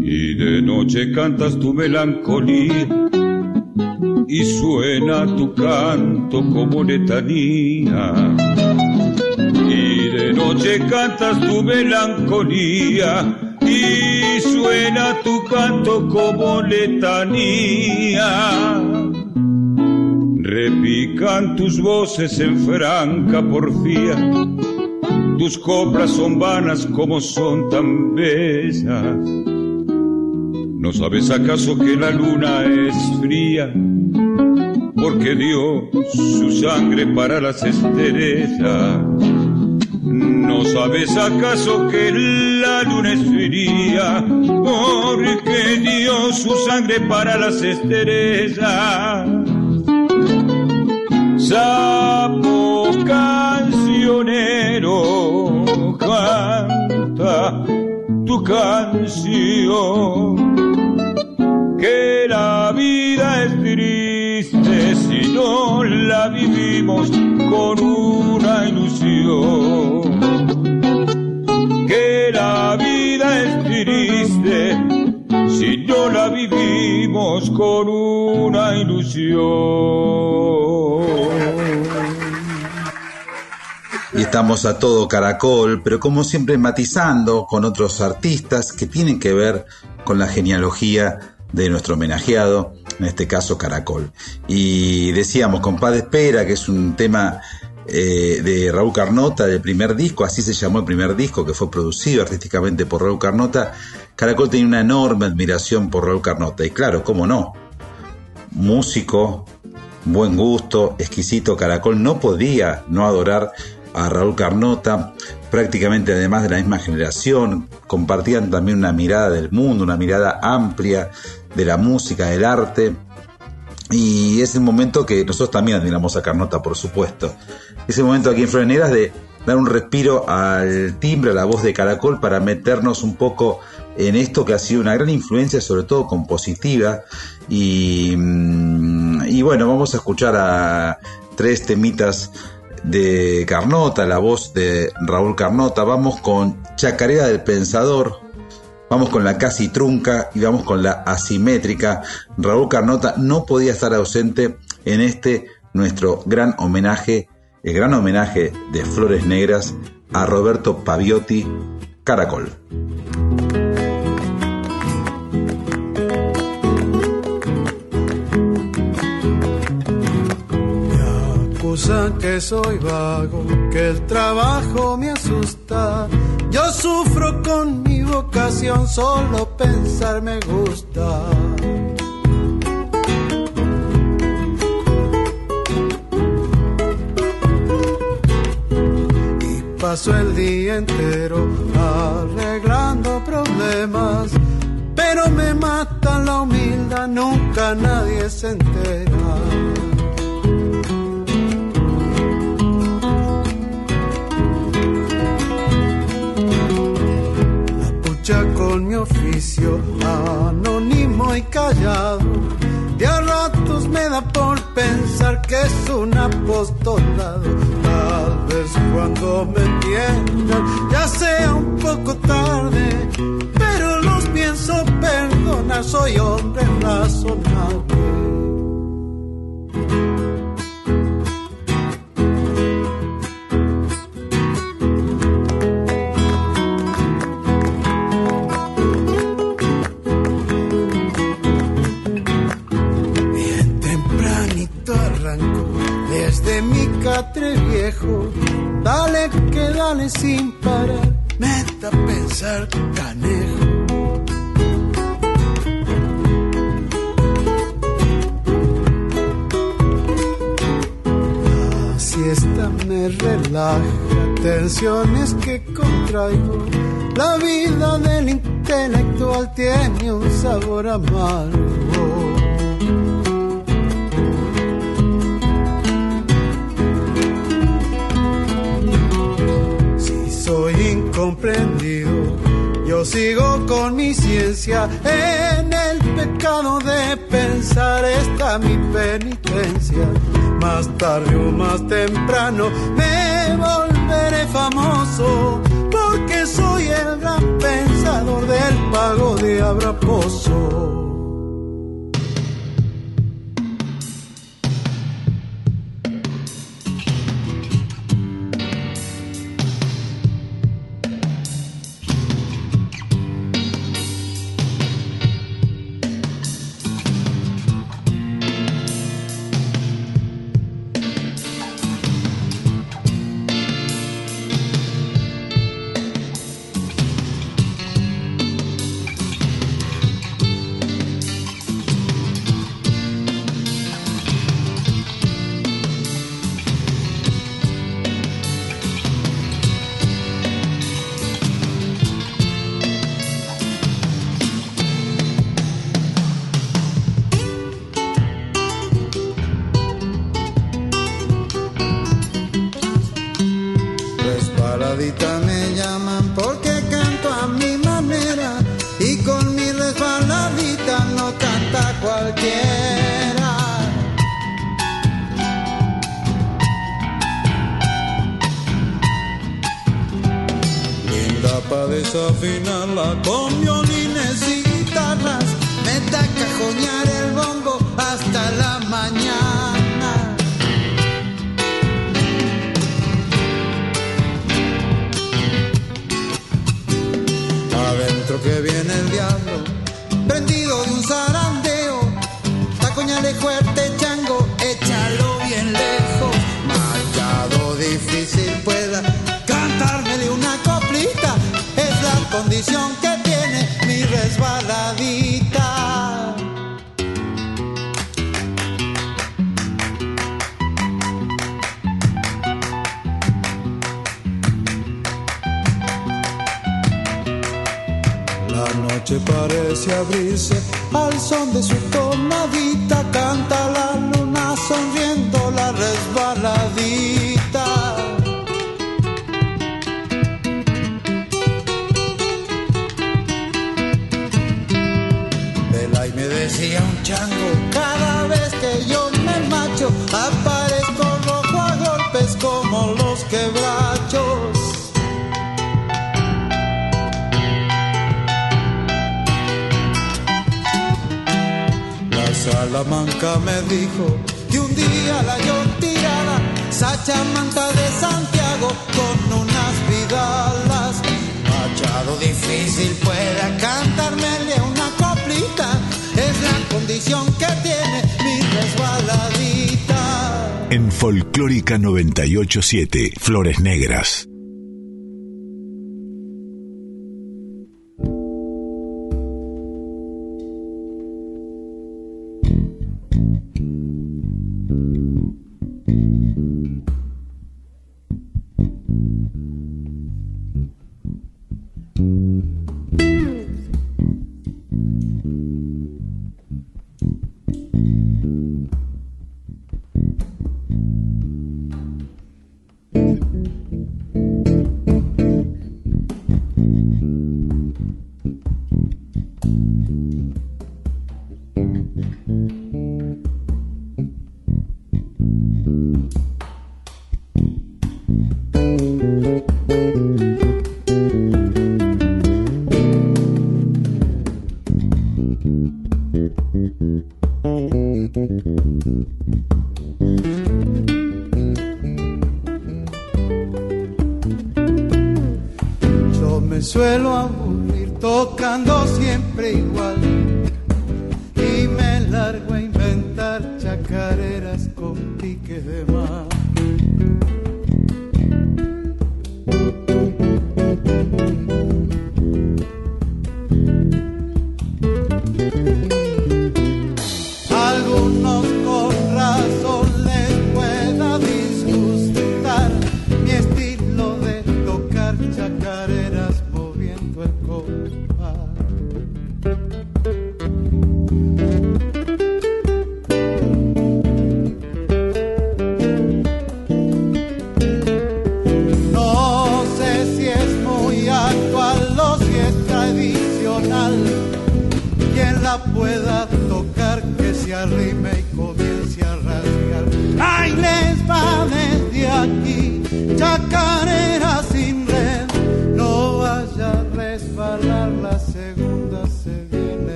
y de noche cantas tu melancolía. Y suena tu canto como letanía. Y de noche cantas tu melancolía. Y suena tu canto como letanía Repican tus voces en franca porfía, tus coplas son vanas como son tan bellas. ¿No sabes acaso que la luna es fría? Porque dio su sangre para las estrellas. ¿No sabes acaso que la luna es fría? Porque dio su sangre para las estrellas sapo cancionero, canta tu canción, que la vida es triste si no la vivimos con una ilusión, que la vida es triste si no la vivimos con una ilusión. Estamos a todo caracol, pero como siempre matizando con otros artistas que tienen que ver con la genealogía de nuestro homenajeado, en este caso Caracol. Y decíamos, Compadre Espera, que es un tema eh, de Raúl Carnota, del primer disco, así se llamó el primer disco, que fue producido artísticamente por Raúl Carnota. Caracol tenía una enorme admiración por Raúl Carnota, y claro, cómo no, músico, buen gusto, exquisito, Caracol no podía no adorar a Raúl Carnota, prácticamente además de la misma generación, compartían también una mirada del mundo, una mirada amplia de la música, del arte. Y es el momento que nosotros también admiramos a Carnota, por supuesto. Es el momento aquí en Flores de dar un respiro al timbre, a la voz de Caracol para meternos un poco en esto que ha sido una gran influencia, sobre todo compositiva. Y, mm, y bueno, vamos a escuchar a tres temitas de Carnota, la voz de Raúl Carnota. Vamos con Chacarera del Pensador, vamos con la casi trunca y vamos con la asimétrica. Raúl Carnota no podía estar ausente en este nuestro gran homenaje, el gran homenaje de Flores Negras a Roberto Paviotti, Caracol. Que soy vago, que el trabajo me asusta. Yo sufro con mi vocación, solo pensar me gusta. Y paso el día entero arreglando problemas, pero me mata la humildad, nunca nadie se entera. Con mi oficio anónimo y callado. Y a ratos me da por pensar que es un apostolado. Tal vez cuando me entiendan ya sea un poco tarde, pero los pienso perdonar, soy hombre razonable. Dale que dale sin parar, meta a pensar canejo. La siesta me relaja, tensiones que contraigo. La vida del intelectual tiene un sabor amargo. Comprendido. Yo sigo con mi ciencia en el pecado de pensar está mi penitencia. Más tarde o más temprano me volveré famoso porque soy el gran pensador del pago de Abraposo. 987, Flores Negras. Mm-hmm.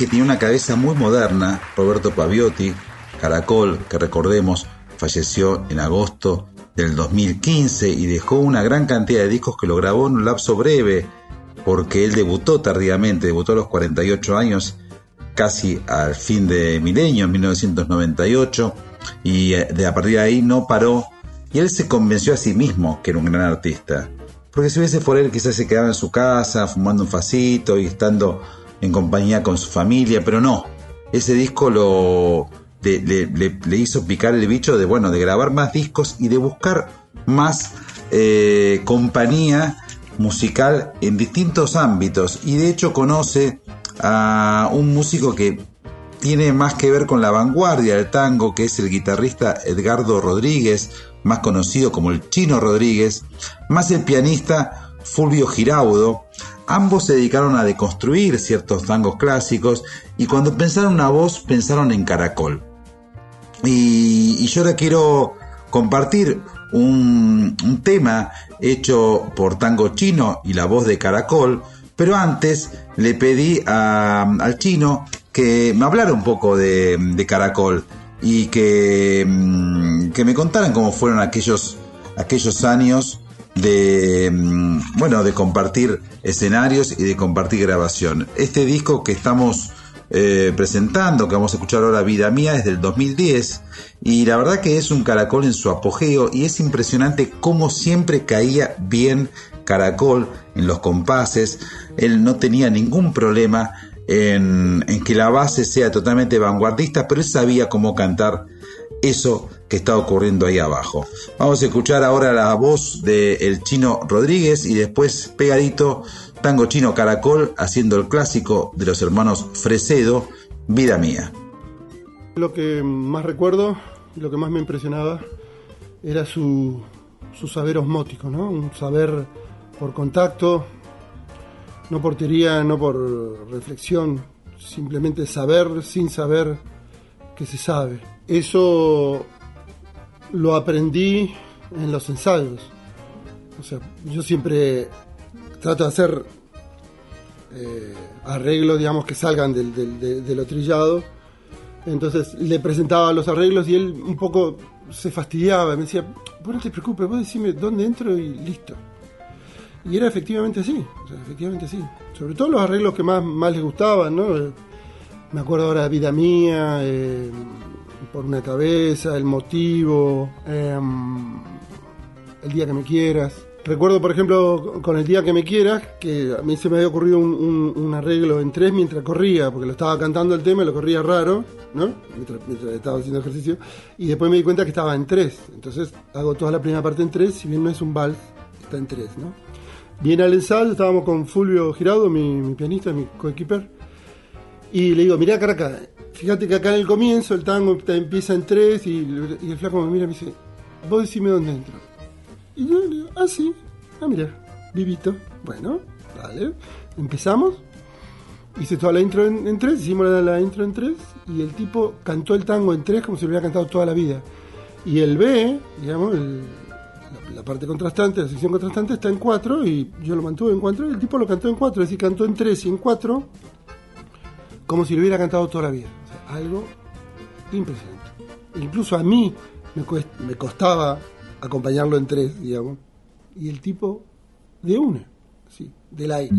Que tenía una cabeza muy moderna, Roberto Paviotti. Caracol, que recordemos, falleció en agosto del 2015 y dejó una gran cantidad de discos que lo grabó en un lapso breve, porque él debutó tardíamente, debutó a los 48 años, casi al fin de milenio, en 1998, y eh, de a partir de ahí no paró, y él se convenció a sí mismo que era un gran artista. Porque si hubiese por él, quizás se quedaba en su casa, fumando un facito y estando en compañía con su familia, pero no. Ese disco lo le, hizo picar el bicho de bueno, de grabar más discos y de buscar más eh, compañía musical en distintos ámbitos. Y de hecho conoce a un músico que tiene más que ver con la vanguardia del tango, que es el guitarrista Edgardo Rodríguez, más conocido como el Chino Rodríguez, más el pianista Fulvio Giraudo, ambos se dedicaron a deconstruir ciertos tangos clásicos y cuando pensaron una voz pensaron en Caracol. Y, yo ahora quiero compartir un, tema hecho por Tango Chino y la voz de Caracol, pero antes le pedí al chino que me hablara un poco de, Caracol y que, mm, que, me contaran cómo fueron aquellos, aquellos años de mm, bueno de compartir escenarios y de compartir grabación. Este disco que estamos eh, presentando, que vamos a escuchar ahora Vida Mía, es del 2010 y la verdad que es un caracol en su apogeo y es impresionante cómo siempre caía bien caracol en los compases, él no tenía ningún problema en, en que la base sea totalmente vanguardista, pero él sabía cómo cantar eso que está ocurriendo ahí abajo. Vamos a escuchar ahora la voz del el chino Rodríguez y después pegadito Tango Chino Caracol haciendo el clásico de los hermanos Fresedo, Vida Mía. Lo que más recuerdo, lo que más me impresionaba, era su, su saber osmótico, ¿no? Un saber por contacto, no por teoría, no por reflexión, simplemente saber sin saber que se sabe. Eso lo aprendí en los ensayos. O sea, yo siempre trato de hacer eh, arreglos, digamos, que salgan del, de, lo trillado. Entonces le presentaba los arreglos y él un poco se fastidiaba. Me decía, vos no te preocupes, vos decime dónde entro y listo. Y era efectivamente así, efectivamente así. Sobre todo los arreglos que más, más les gustaban, ¿no? Me acuerdo ahora de Vida Mía, eh, por una cabeza, el motivo, em, el día que me quieras. Recuerdo, por ejemplo, con el día que me quieras, que a mí se me había ocurrido un, arreglo en tres mientras corría, porque lo estaba cantando el tema y lo corría raro, ¿no? Mientras, estaba haciendo ejercicio. Y después me di cuenta que estaba en tres. Entonces hago toda la primera parte en tres, si bien no es un vals, está en tres, ¿no? Bien al ensayo, estábamos con Fulvio Giraudo, mi, mi pianista, mi coequiper. Y le digo, mirá, Caraca, Fíjate que acá en el comienzo el tango empieza en tres y, el flaco me mira y me dice, vos decime dónde entro. Y yo le digo, ah, sí, ah, mira, vivito. Bueno, vale, empezamos. Hice toda la intro en, tres, hicimos la, intro en tres y el tipo cantó el tango en tres como si lo hubiera cantado toda la vida. Y el B, digamos, la, parte contrastante, la sección contrastante está en cuatro y yo lo mantuve en cuatro y el tipo lo cantó en cuatro, es decir, cantó en tres y en cuatro como si lo hubiera cantado toda la vida algo impresionante. Incluso a mí me, costaba acompañarlo en tres, digamos, y el tipo de una, sí, del aire.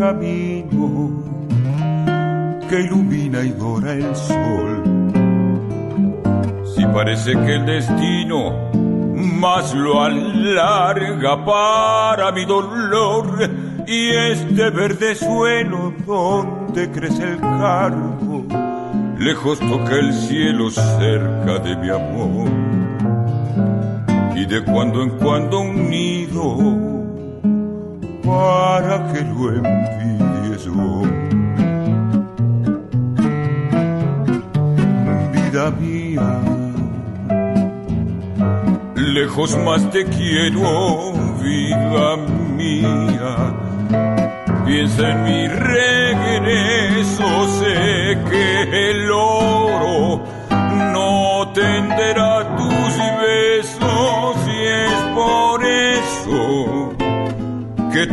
Camino que ilumina y dora el sol. Si parece que el destino más lo alarga para mi dolor y este verde suelo donde crece el cargo, lejos toca el cielo cerca de mi amor y de cuando en cuando un nido para que lo envidies Vida mía, lejos más te quiero, vida mía. Piensa en mi regreso, sé que el oro no tenderá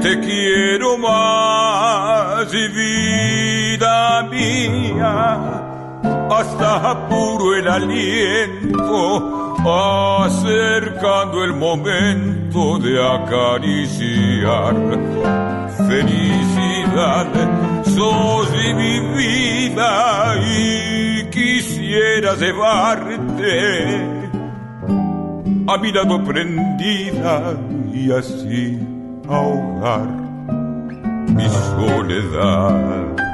te quiero más, vida mía. hasta apuro el aliento, acercando el momento de acariciar. Felicidad, sos mi vida y quisiera llevarte a mi lado prendida y así ahogar mi soledad.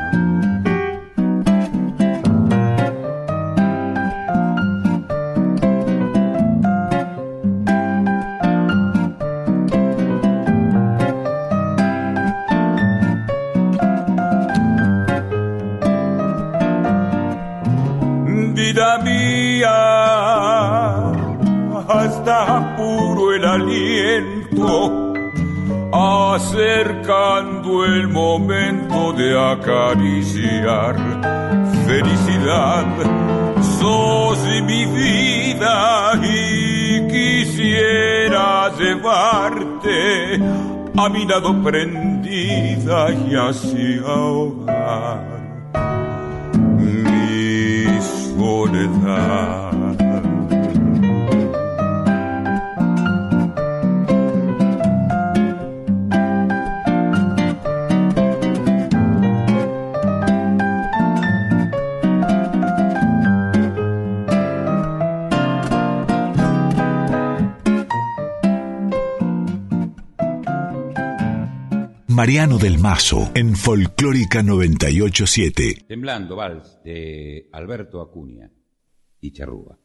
Acercando el momento de acariciar felicidad. Sos mi vida y quisiera llevarte a mi lado prendida y así ahogar mi soledad. Mariano del Mazo en Folclórica 987. Temblando Vals de Alberto Acuña y Charrúa.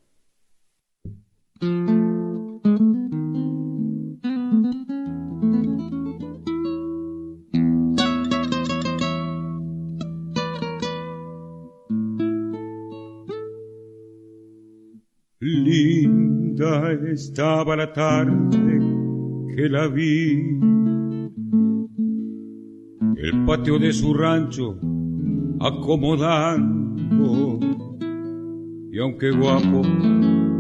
Linda estaba la tarde que la vi el patio de su rancho acomodando. Y aunque guapo,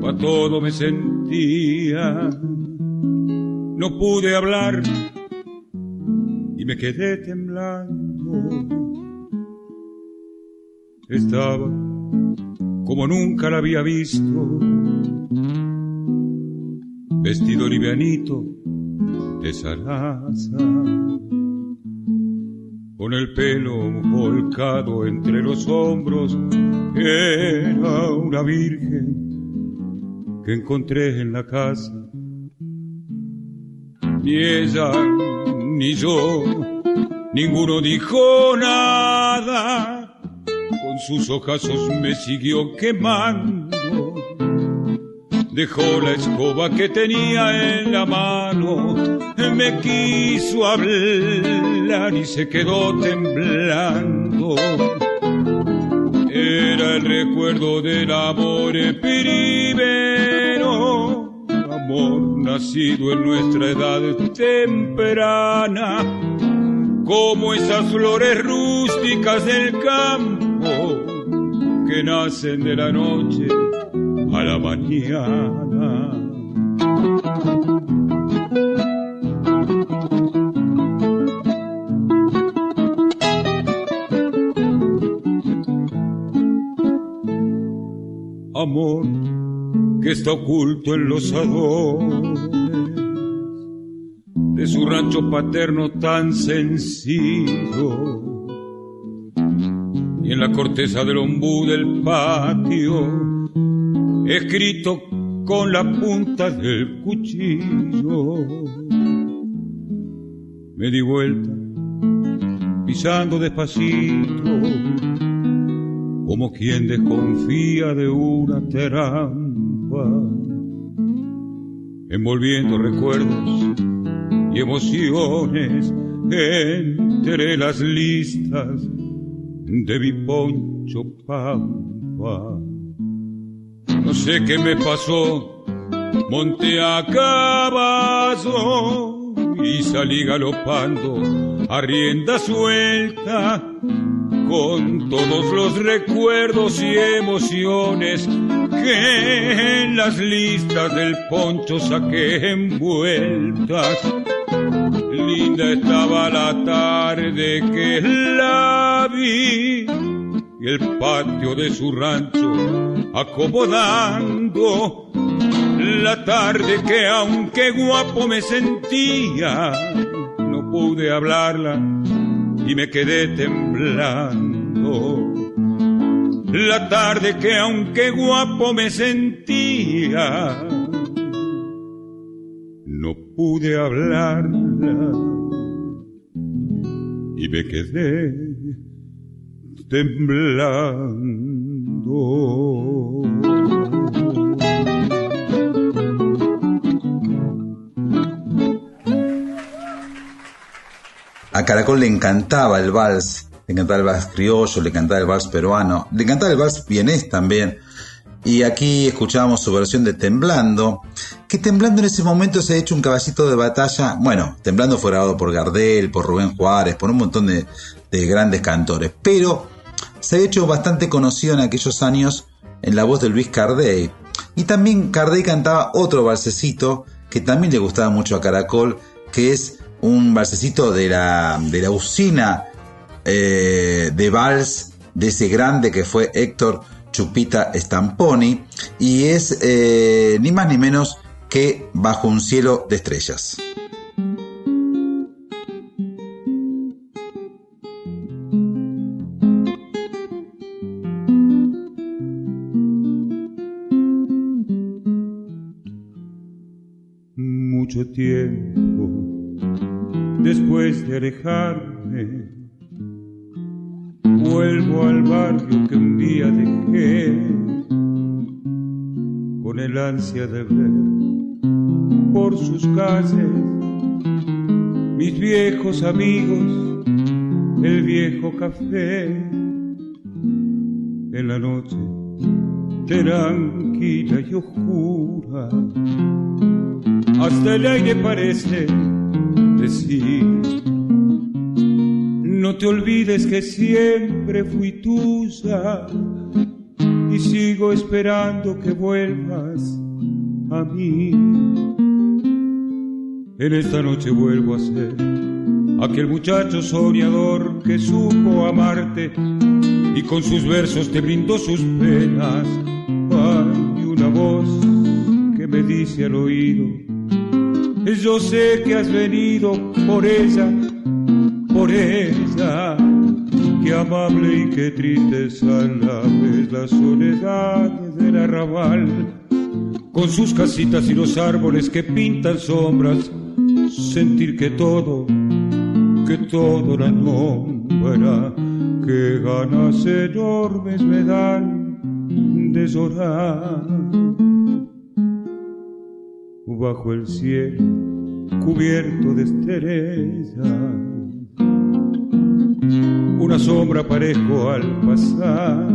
pa' todo me sentía, no pude hablar y me quedé temblando. Estaba como nunca la había visto, vestido livianito de zaraza con el pelo volcado entre los hombros, era una virgen que encontré en la casa. Ni ella, ni yo, ninguno dijo nada, con sus ojazos me siguió quemando. Dejó la escoba que tenía en la mano, me quiso hablar y se quedó temblando. Era el recuerdo del amor primero, amor nacido en nuestra edad temprana, como esas flores rústicas del campo que nacen de la noche a la mañana. Amor que está oculto en los adores de su rancho paterno tan sencillo y en la corteza del ombú del patio escrito con la punta del cuchillo. Me di vuelta, pisando despacito, como quien desconfía de una trampa, envolviendo recuerdos y emociones entre las listas de mi poncho pampa. No sé qué me pasó, monté a caballo y salí galopando a rienda suelta con todos los recuerdos y emociones que en las listas del poncho saqué envueltas. Linda estaba la tarde que la vi y el patio de su rancho acomodando la tarde que aunque guapo me sentía no pude hablarla y me quedé temblando. La tarde que aunque guapo me sentía no pude hablarla y me quedé temblando. A Caracol le encantaba el vals, le encantaba el vals criollo, le encantaba el vals peruano, le encantaba el vals vienés también. Y aquí escuchábamos su versión de Temblando, que Temblando en ese momento se ha hecho un caballito de batalla, bueno, Temblando fue grabado por Gardel, por Rubén Juárez, por un montón de, de grandes cantores, pero se ha hecho bastante conocido en aquellos años en la voz de Luis Cardey. Y también Cardey cantaba otro balsecito que también le gustaba mucho a Caracol, que es un balsecito de la, de la usina eh, de vals de ese grande que fue Héctor Chupita Stamponi y es eh, ni más ni menos que Bajo un cielo de estrellas. Tiempo después de alejarme vuelvo al barrio que un día dejé con el ansia de ver por sus calles mis viejos amigos, el viejo café en la noche tranquila y oscura. Hasta el aire parece decir no te olvides que siempre fui tuya y sigo esperando que vuelvas a mí. En esta noche vuelvo a ser aquel muchacho soñador que supo amarte y con sus versos te brindó sus penas. Hay una voz que me dice al oído, yo sé que has venido por ella por ella. Qué amable y qué triste es a la vez la soledad del arrabal, con sus casitas y los árboles que pintan sombras, sentir que todo, que todo la nombra, que ganas enormes me dan de llorar. Bajo el cielo cubierto de estrellas una sombra parejo al pasar.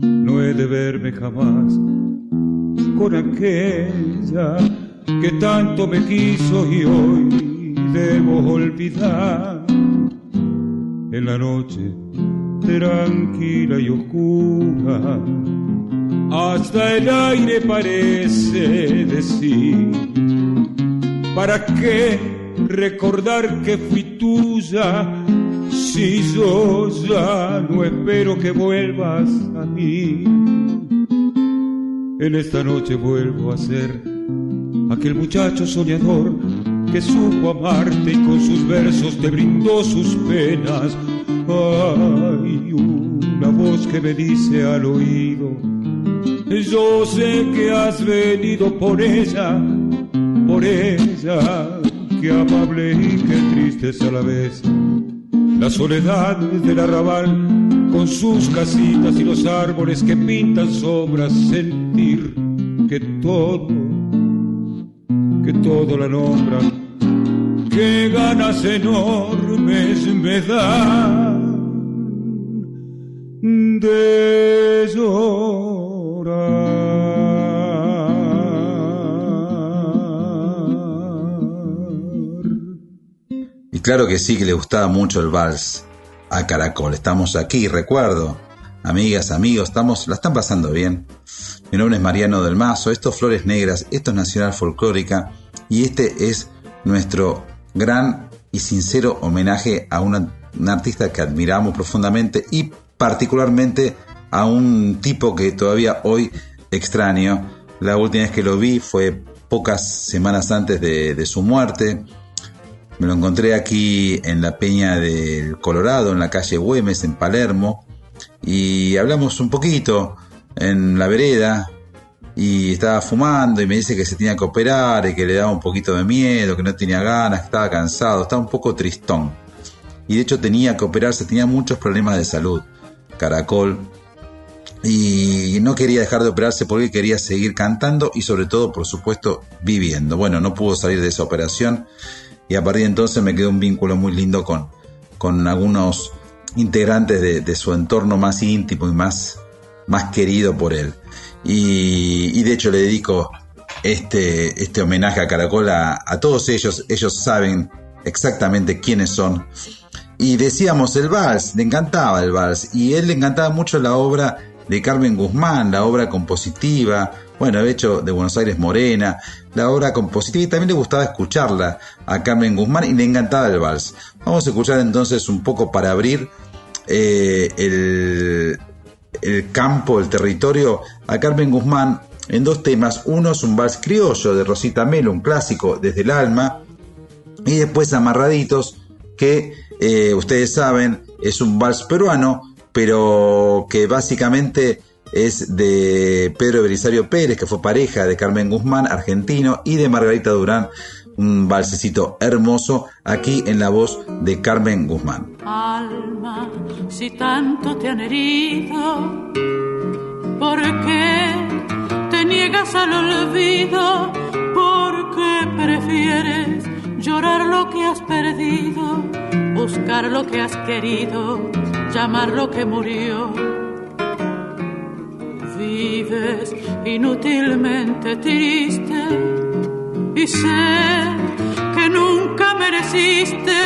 No he de verme jamás con aquella que tanto me quiso y hoy debo olvidar. En la noche tranquila y oscura, hasta el aire parece decir, ¿para qué recordar que fui tuya? Si yo ya no espero que vuelvas a mí, en esta noche vuelvo a ser aquel muchacho soñador que supo amarte y con sus versos te brindó sus penas. Hay una voz que me dice al oído, yo sé que has venido por ella, por ella, que amable y que triste es a la vez la soledad del arrabal, con sus casitas y los árboles que pintan sombras, sentir que todo, que todo la nombra, que ganas enormes me dan de llorar. Claro que sí que le gustaba mucho el vals a Caracol. Estamos aquí, recuerdo, amigas, amigos, estamos, la están pasando bien. Mi nombre es Mariano del Mazo, esto es Flores Negras, esto es Nacional Folclórica y este es nuestro gran y sincero homenaje a una, artista que admiramos profundamente y particularmente a un tipo que todavía hoy extraño. La última vez que lo vi fue pocas semanas antes de, su muerte. Me lo encontré aquí en la Peña del Colorado, en la calle Güemes, en Palermo, y hablamos un poquito en la vereda, y estaba fumando y me dice que se tenía que operar y que le daba un poquito de miedo, que no tenía ganas, que estaba cansado, estaba un poco tristón. Y de hecho tenía que operarse, tenía muchos problemas de salud. Caracol, y no quería dejar de operarse porque quería seguir cantando y sobre todo, por supuesto, viviendo. Bueno, no pudo salir de esa operación y a partir de entonces me quedó un vínculo muy lindo con, con algunos integrantes de, su entorno más íntimo y más, más querido por él. Y, de hecho le dedico este, este homenaje a Caracol a, a todos ellos. Ellos saben exactamente quiénes son. Y decíamos el vals, le encantaba el vals. Y él le encantaba mucho la obra de Carmen Guzmán, la obra compositiva, bueno, de hecho de Buenos Aires Morena, la obra compositiva y también le gustaba escucharla a Carmen Guzmán y le encantaba el vals. Vamos a escuchar entonces un poco para abrir eh, el, el campo, el territorio a Carmen Guzmán en dos temas. Uno es un vals criollo de Rosita Melo, un clásico desde el alma, y después Amarraditos, que eh, ustedes saben es un vals peruano pero que básicamente es de Pedro Belisario Pérez, que fue pareja de Carmen Guzmán, argentino, y de Margarita Durán, un balsecito hermoso, aquí en la voz de Carmen Guzmán. Alma, si tanto te han herido, ¿por qué te niegas al olvido? ¿Por qué prefieres llorar lo que has perdido, buscar lo que has querido? llamar lo que murió. Vives inútilmente triste y sé que nunca mereciste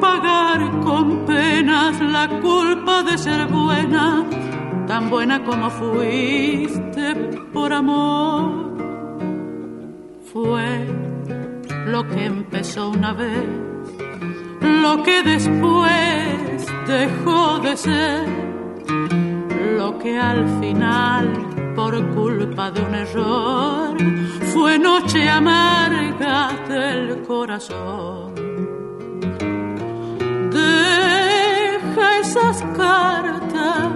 pagar con penas la culpa de ser buena, tan buena como fuiste por amor. Fue lo que empezó una vez, lo que después dejó de ser lo que al final, por culpa de un error, fue noche amarga del corazón. Deja esas cartas,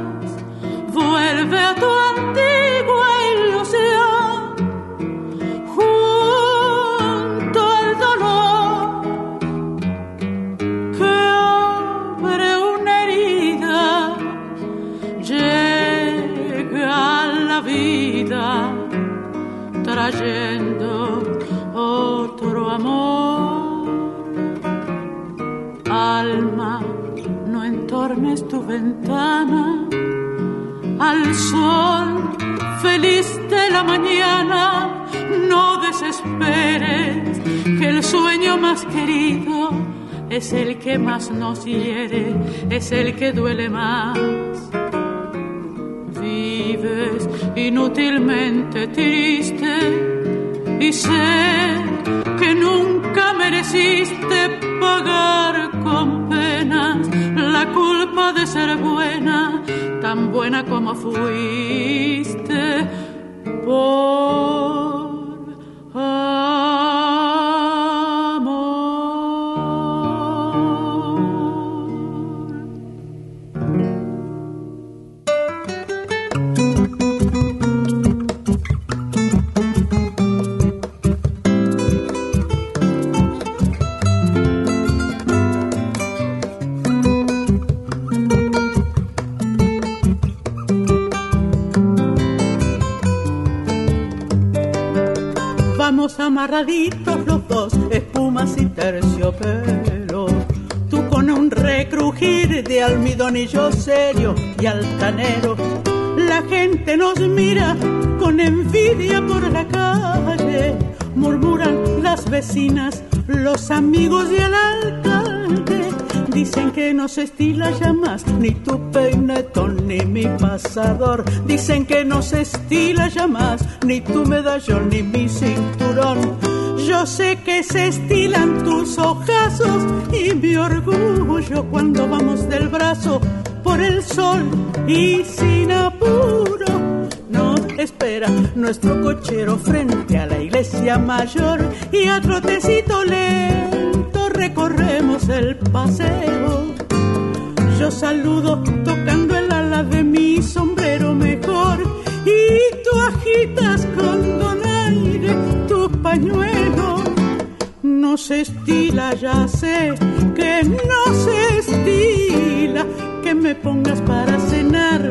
vuelve a tu antigua ilusión es el que más nos hiere, es el que duele más inútilmente triste y sé que nunca mereciste pagar con penas la culpa de ser buena, tan buena como fuiste. Por los dos, espumas y terciopelo. Tú con un recrujir de almidonillo serio y altanero. La gente nos mira con envidia por la calle. Murmuran las vecinas, los amigos y el alcalde. Dicen que no se estila ya más ni tu peinetón ni mi pasador. Dicen que no se estila ya más ni tu medallón ni mi cinturón. Yo sé que se estilan tus ojazos y mi orgullo cuando vamos del brazo por el sol y sin apuro nos espera nuestro cochero frente a la iglesia mayor y a trotecito lento recorremos el paseo. Yo saludo tocando se estila, ya sé que no se estila que me pongas para cenar.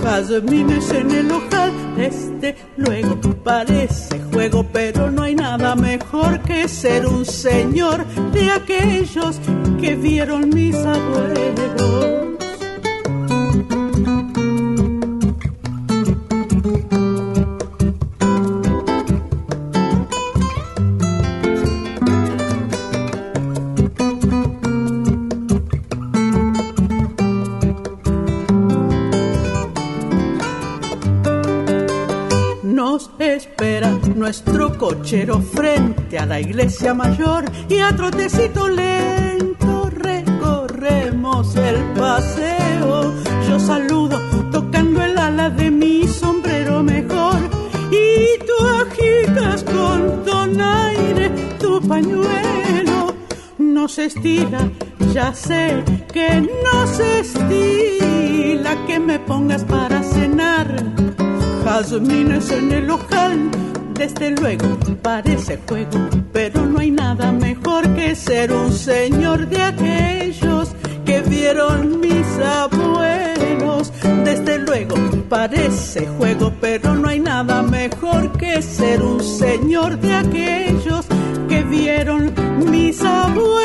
Jazmines en el ojal, este luego parece juego, pero no hay nada mejor que ser un señor de aquellos que vieron mis abuelos. Cochero frente a la iglesia mayor y a trotecito lento recorremos el paseo. Yo saludo tocando el ala de mi sombrero mejor y tú agitas con donaire tu pañuelo. No se estira, ya sé que no se estila que me pongas para cenar. Jazmines en el ojal desde luego parece juego, pero no hay nada mejor que ser un señor de aquellos que vieron mis abuelos. Desde luego parece juego, pero no hay nada mejor que ser un señor de aquellos que vieron mis abuelos.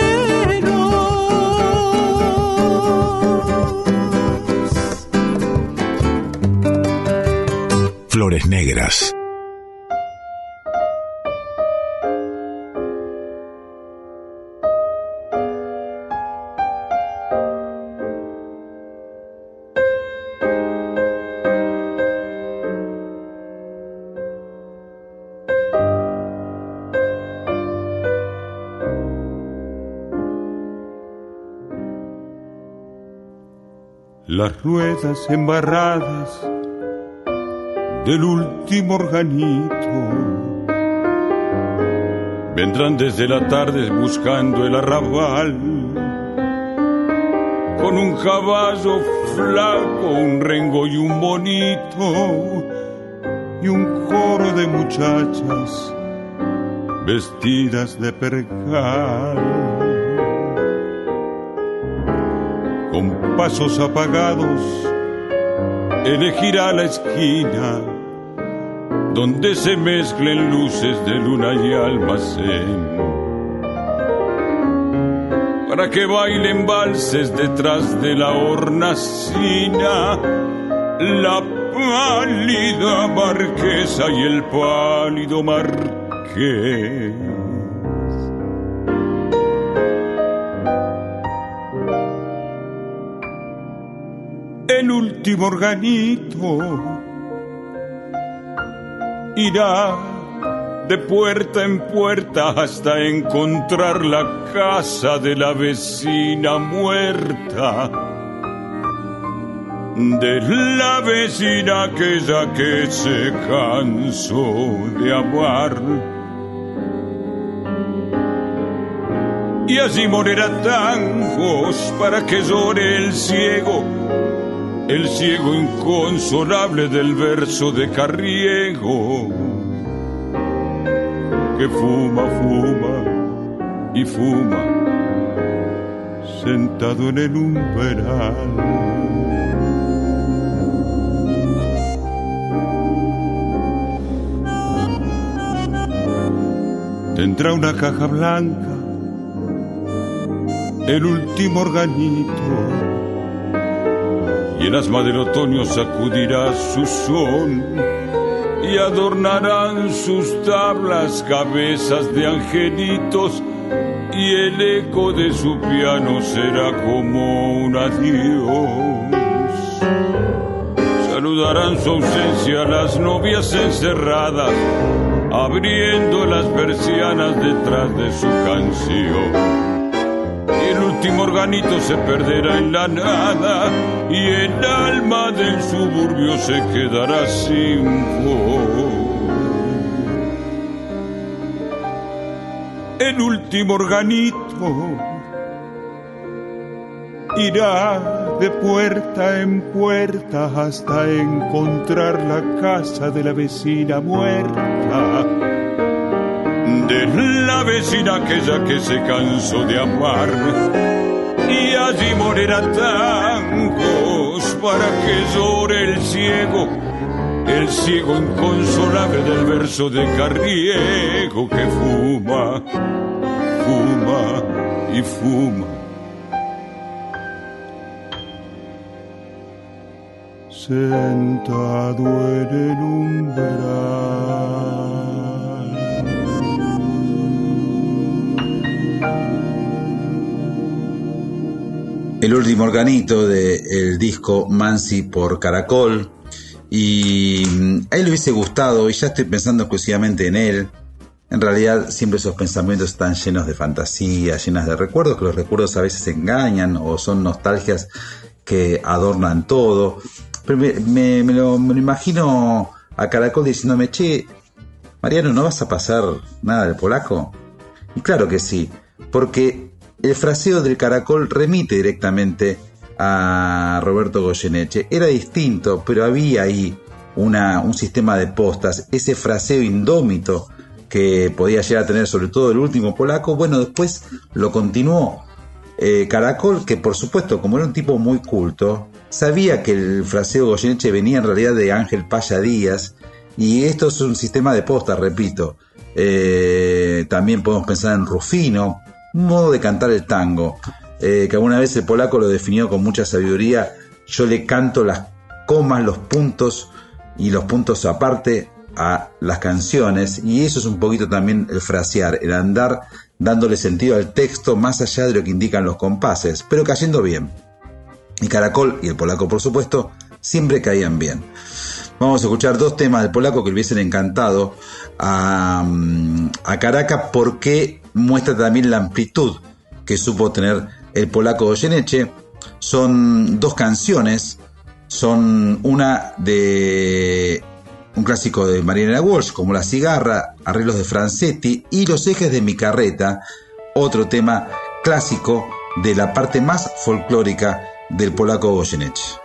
Flores Negras las ruedas embarradas del último organito. Vendrán desde la tarde buscando el arrabal, con un caballo flaco, un rengo y un bonito, y un coro de muchachas vestidas de percal pasos apagados, elegirá la esquina donde se mezclen luces de luna y almacén. Para que bailen valses detrás de la hornacina, la pálida marquesa y el pálido marqués. El último organito irá de puerta en puerta hasta encontrar la casa de la vecina muerta. De la vecina aquella que se cansó de amar. Y así morirá tangos para que llore el ciego el ciego inconsolable del verso de Carriego, que fuma, fuma y fuma, sentado en el umbral. Tendrá una caja blanca, el último organito y el asma del otoño sacudirá su son y adornarán sus tablas cabezas de angelitos y el eco de su piano será como un adiós. Saludarán su ausencia las novias encerradas, abriendo las persianas detrás de su canción el último organito se perderá en la nada y el alma del suburbio se quedará sin voz. El último organito irá de puerta en puerta hasta encontrar la casa de la vecina muerta de la vecina aquella que se cansó de amar y allí morirá tangos para que llore el ciego, el ciego inconsolable del verso de Carriego que fuma, fuma y fuma. Sentado en el umbral. El último organito del disco Mansi por Caracol. Y mm, a él le hubiese gustado, y ya estoy pensando exclusivamente en él. En realidad, siempre esos pensamientos están llenos de fantasía, llenos de recuerdos, que los recuerdos a veces engañan o son nostalgias que adornan todo. Pero me, lo, me lo imagino a Caracol diciéndome, che, Mariano, ¿no vas a pasar nada del polaco? Y claro que sí, porque el fraseo del caracol remite directamente a Roberto Goyeneche. Era distinto, pero había ahí un sistema de postas, ese fraseo indómito que podía llegar a tener sobre todo el último polaco, bueno, después lo continuó eh, Caracol, que por supuesto, como era un tipo muy culto, sabía que el fraseo Goyeneche venía en realidad de Ángel Paya Díaz, y esto es un sistema de postas, repito. Eh, también podemos pensar en Rufino, modo de cantar el tango, eh, que alguna vez el polaco lo definió con mucha sabiduría. Yo le canto las comas, los puntos y los puntos aparte a las canciones y eso es un poquito también el frasear, el andar dándole sentido al texto más allá de lo que indican los compases, pero cayendo bien. Y Caracol y el polaco, por supuesto, siempre caían bien. Vamos a escuchar dos temas del polaco que le hubiesen encantado a, mm, a Caracas porque muestra también la amplitud que supo tener el polaco Goyeneche. Son dos canciones, son una de un clásico de Mariana Walsh, como La cigarra, arreglos de Francetti y Los ejes de mi carreta, otro tema clásico de la parte más folclórica del polaco Goyeneche.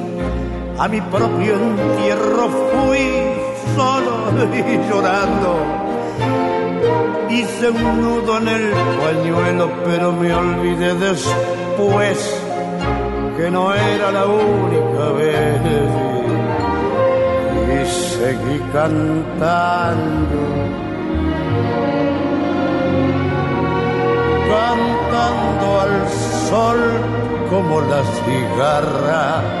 a mi propio entierro fui solo y llorando. Hice un nudo en el pañuelo, pero me olvidé después que no era la única vez. Y seguí cantando. Cantando al sol como la cigarra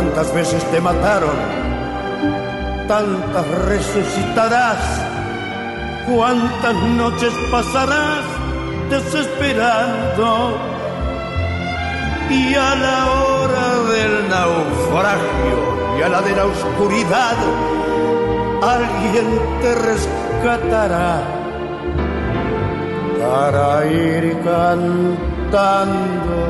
Cuántas veces te mataron, tantas resucitarás. Cuántas noches pasarás desesperando. Y a la hora del naufragio y a la de la oscuridad, alguien te rescatará para ir cantando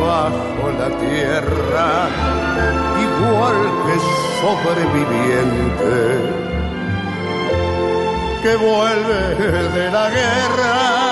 bajo la tierra, igual que sobreviviente que vuelve de la guerra.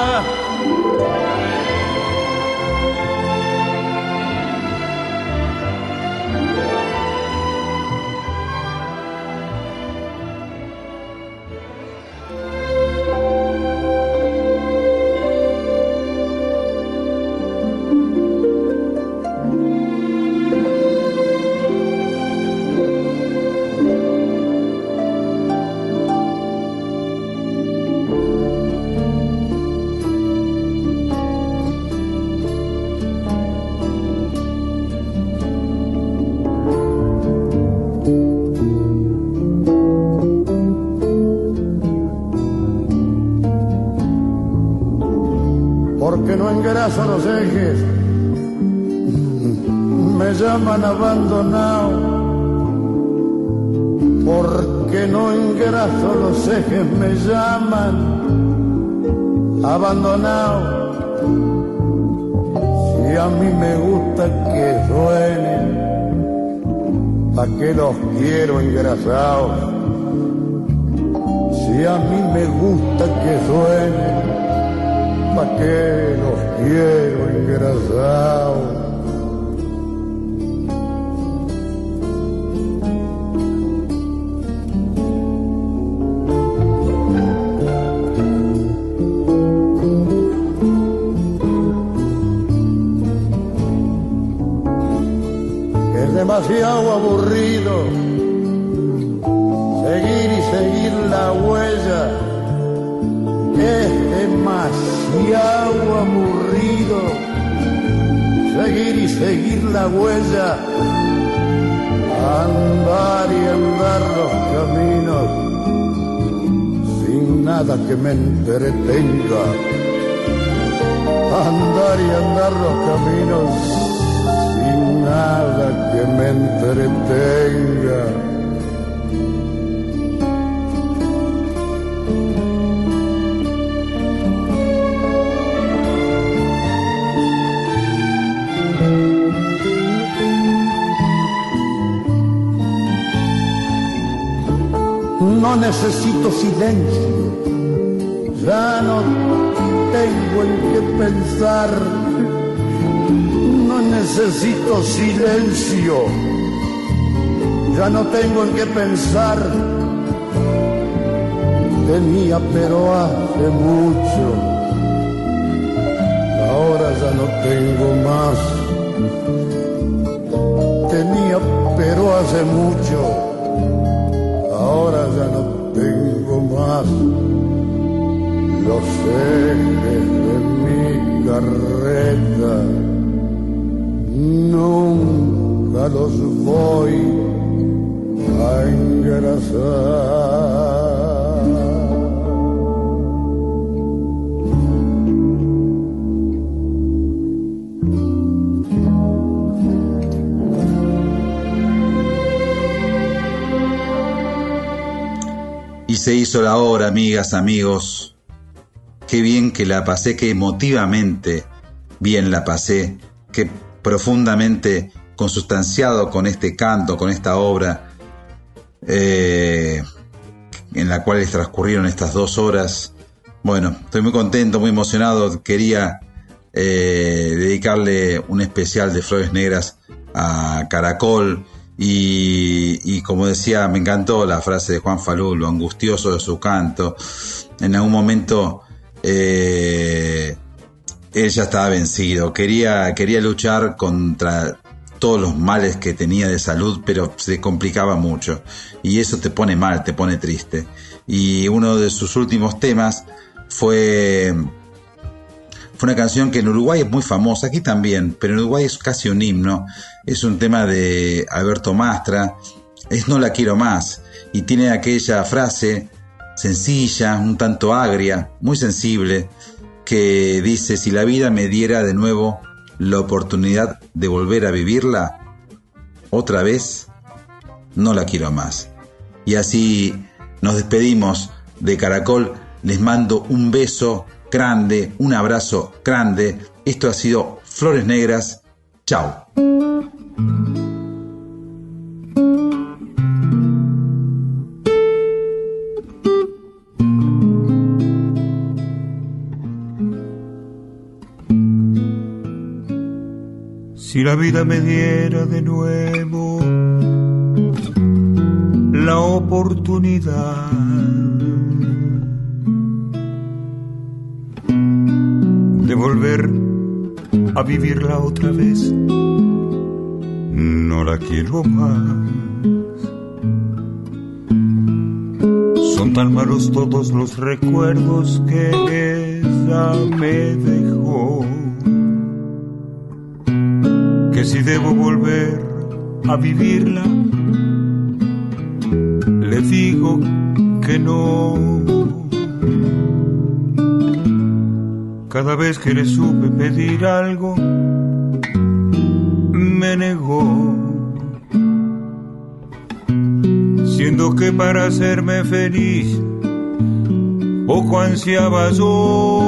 Engraso los ejes, me llaman abandonado, porque no engraso los ejes, me llaman abandonado. Si a mí me gusta que suenen, ¿pa' qué los quiero engrasados? Si a mí me gusta que suenen, ¿pa' qué los quiero engrasados? Demasiado aburrido demasiado aburrido seguir y seguir la huella. Andar y andar los caminos sin nada que me entretenga. Andar y andar los caminos sin nada que me entretenga. No necesito silencio, ya no tengo en qué pensar. No necesito silencio, ya no tengo en qué pensar. Tenía pero hace mucho, ahora ya no tengo más. Tenía pero hace mucho más los ejes de mi carreta. Nunca los voy a engrasar. Se hizo la hora, amigas, amigos. Qué bien que la pasé, qué emotivamente bien la pasé, qué profundamente consustanciado con este canto, con esta obra, eh, en la cual transcurrieron estas dos horas. Bueno, estoy muy contento, muy emocionado. Quería eh, dedicarle un especial de Flores Negras a Caracol. Y, como decía, me encantó la frase de Juan Falú, lo angustioso de su canto. En algún momento eh, él ya estaba vencido, quería, quería luchar contra todos los males que tenía de salud, pero se complicaba mucho. Y eso te pone mal, te pone triste. Y uno de sus últimos temas fue una canción que en Uruguay es muy famosa, aquí también, pero en Uruguay es casi un himno. Es un tema de Alberto Mastra, es No la quiero más, y tiene aquella frase sencilla, un tanto agria, muy sensible, que dice, si la vida me diera de nuevo la oportunidad de volver a vivirla, otra vez, no la quiero más. Y así nos despedimos de Caracol, les mando un beso grande, un abrazo grande. Esto ha sido Flores Negras. Chao. Si la vida me diera de nuevo la oportunidad volver a vivirla otra vez. No la quiero más. Son tan malos todos los recuerdos que ella me dejó. Que si debo volver a vivirla, le digo que no Cada vez que le supe pedir algo, me negó. Siendo que para hacerme feliz, poco ansiaba yo.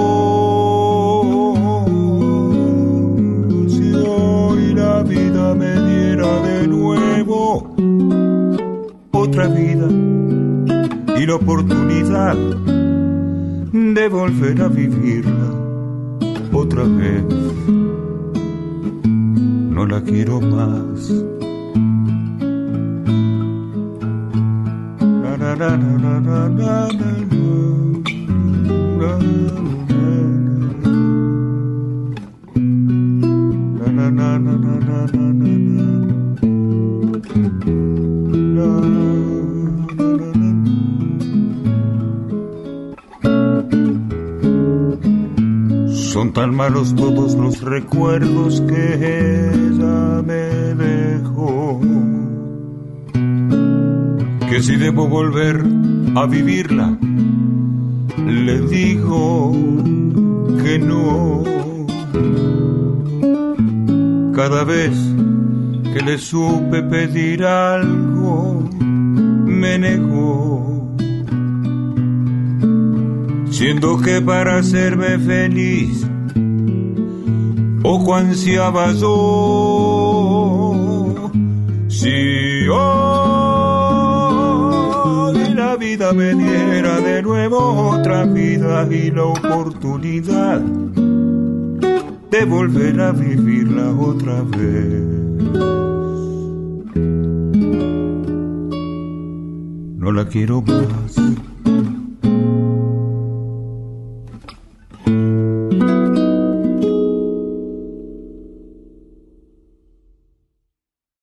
Si hoy la vida me diera de nuevo otra vida y la oportunidad de volver a vivirla otra vez. No la quiero más. Malos todos los recuerdos que ella me dejó. Que si debo volver a vivirla, le digo que no. Cada vez que le supe pedir algo, me negó. Siendo que para hacerme feliz poco ansiaba yo. Si hoy la vida me diera de nuevo otra vida y la oportunidad de volver a vivirla otra vez. No la quiero más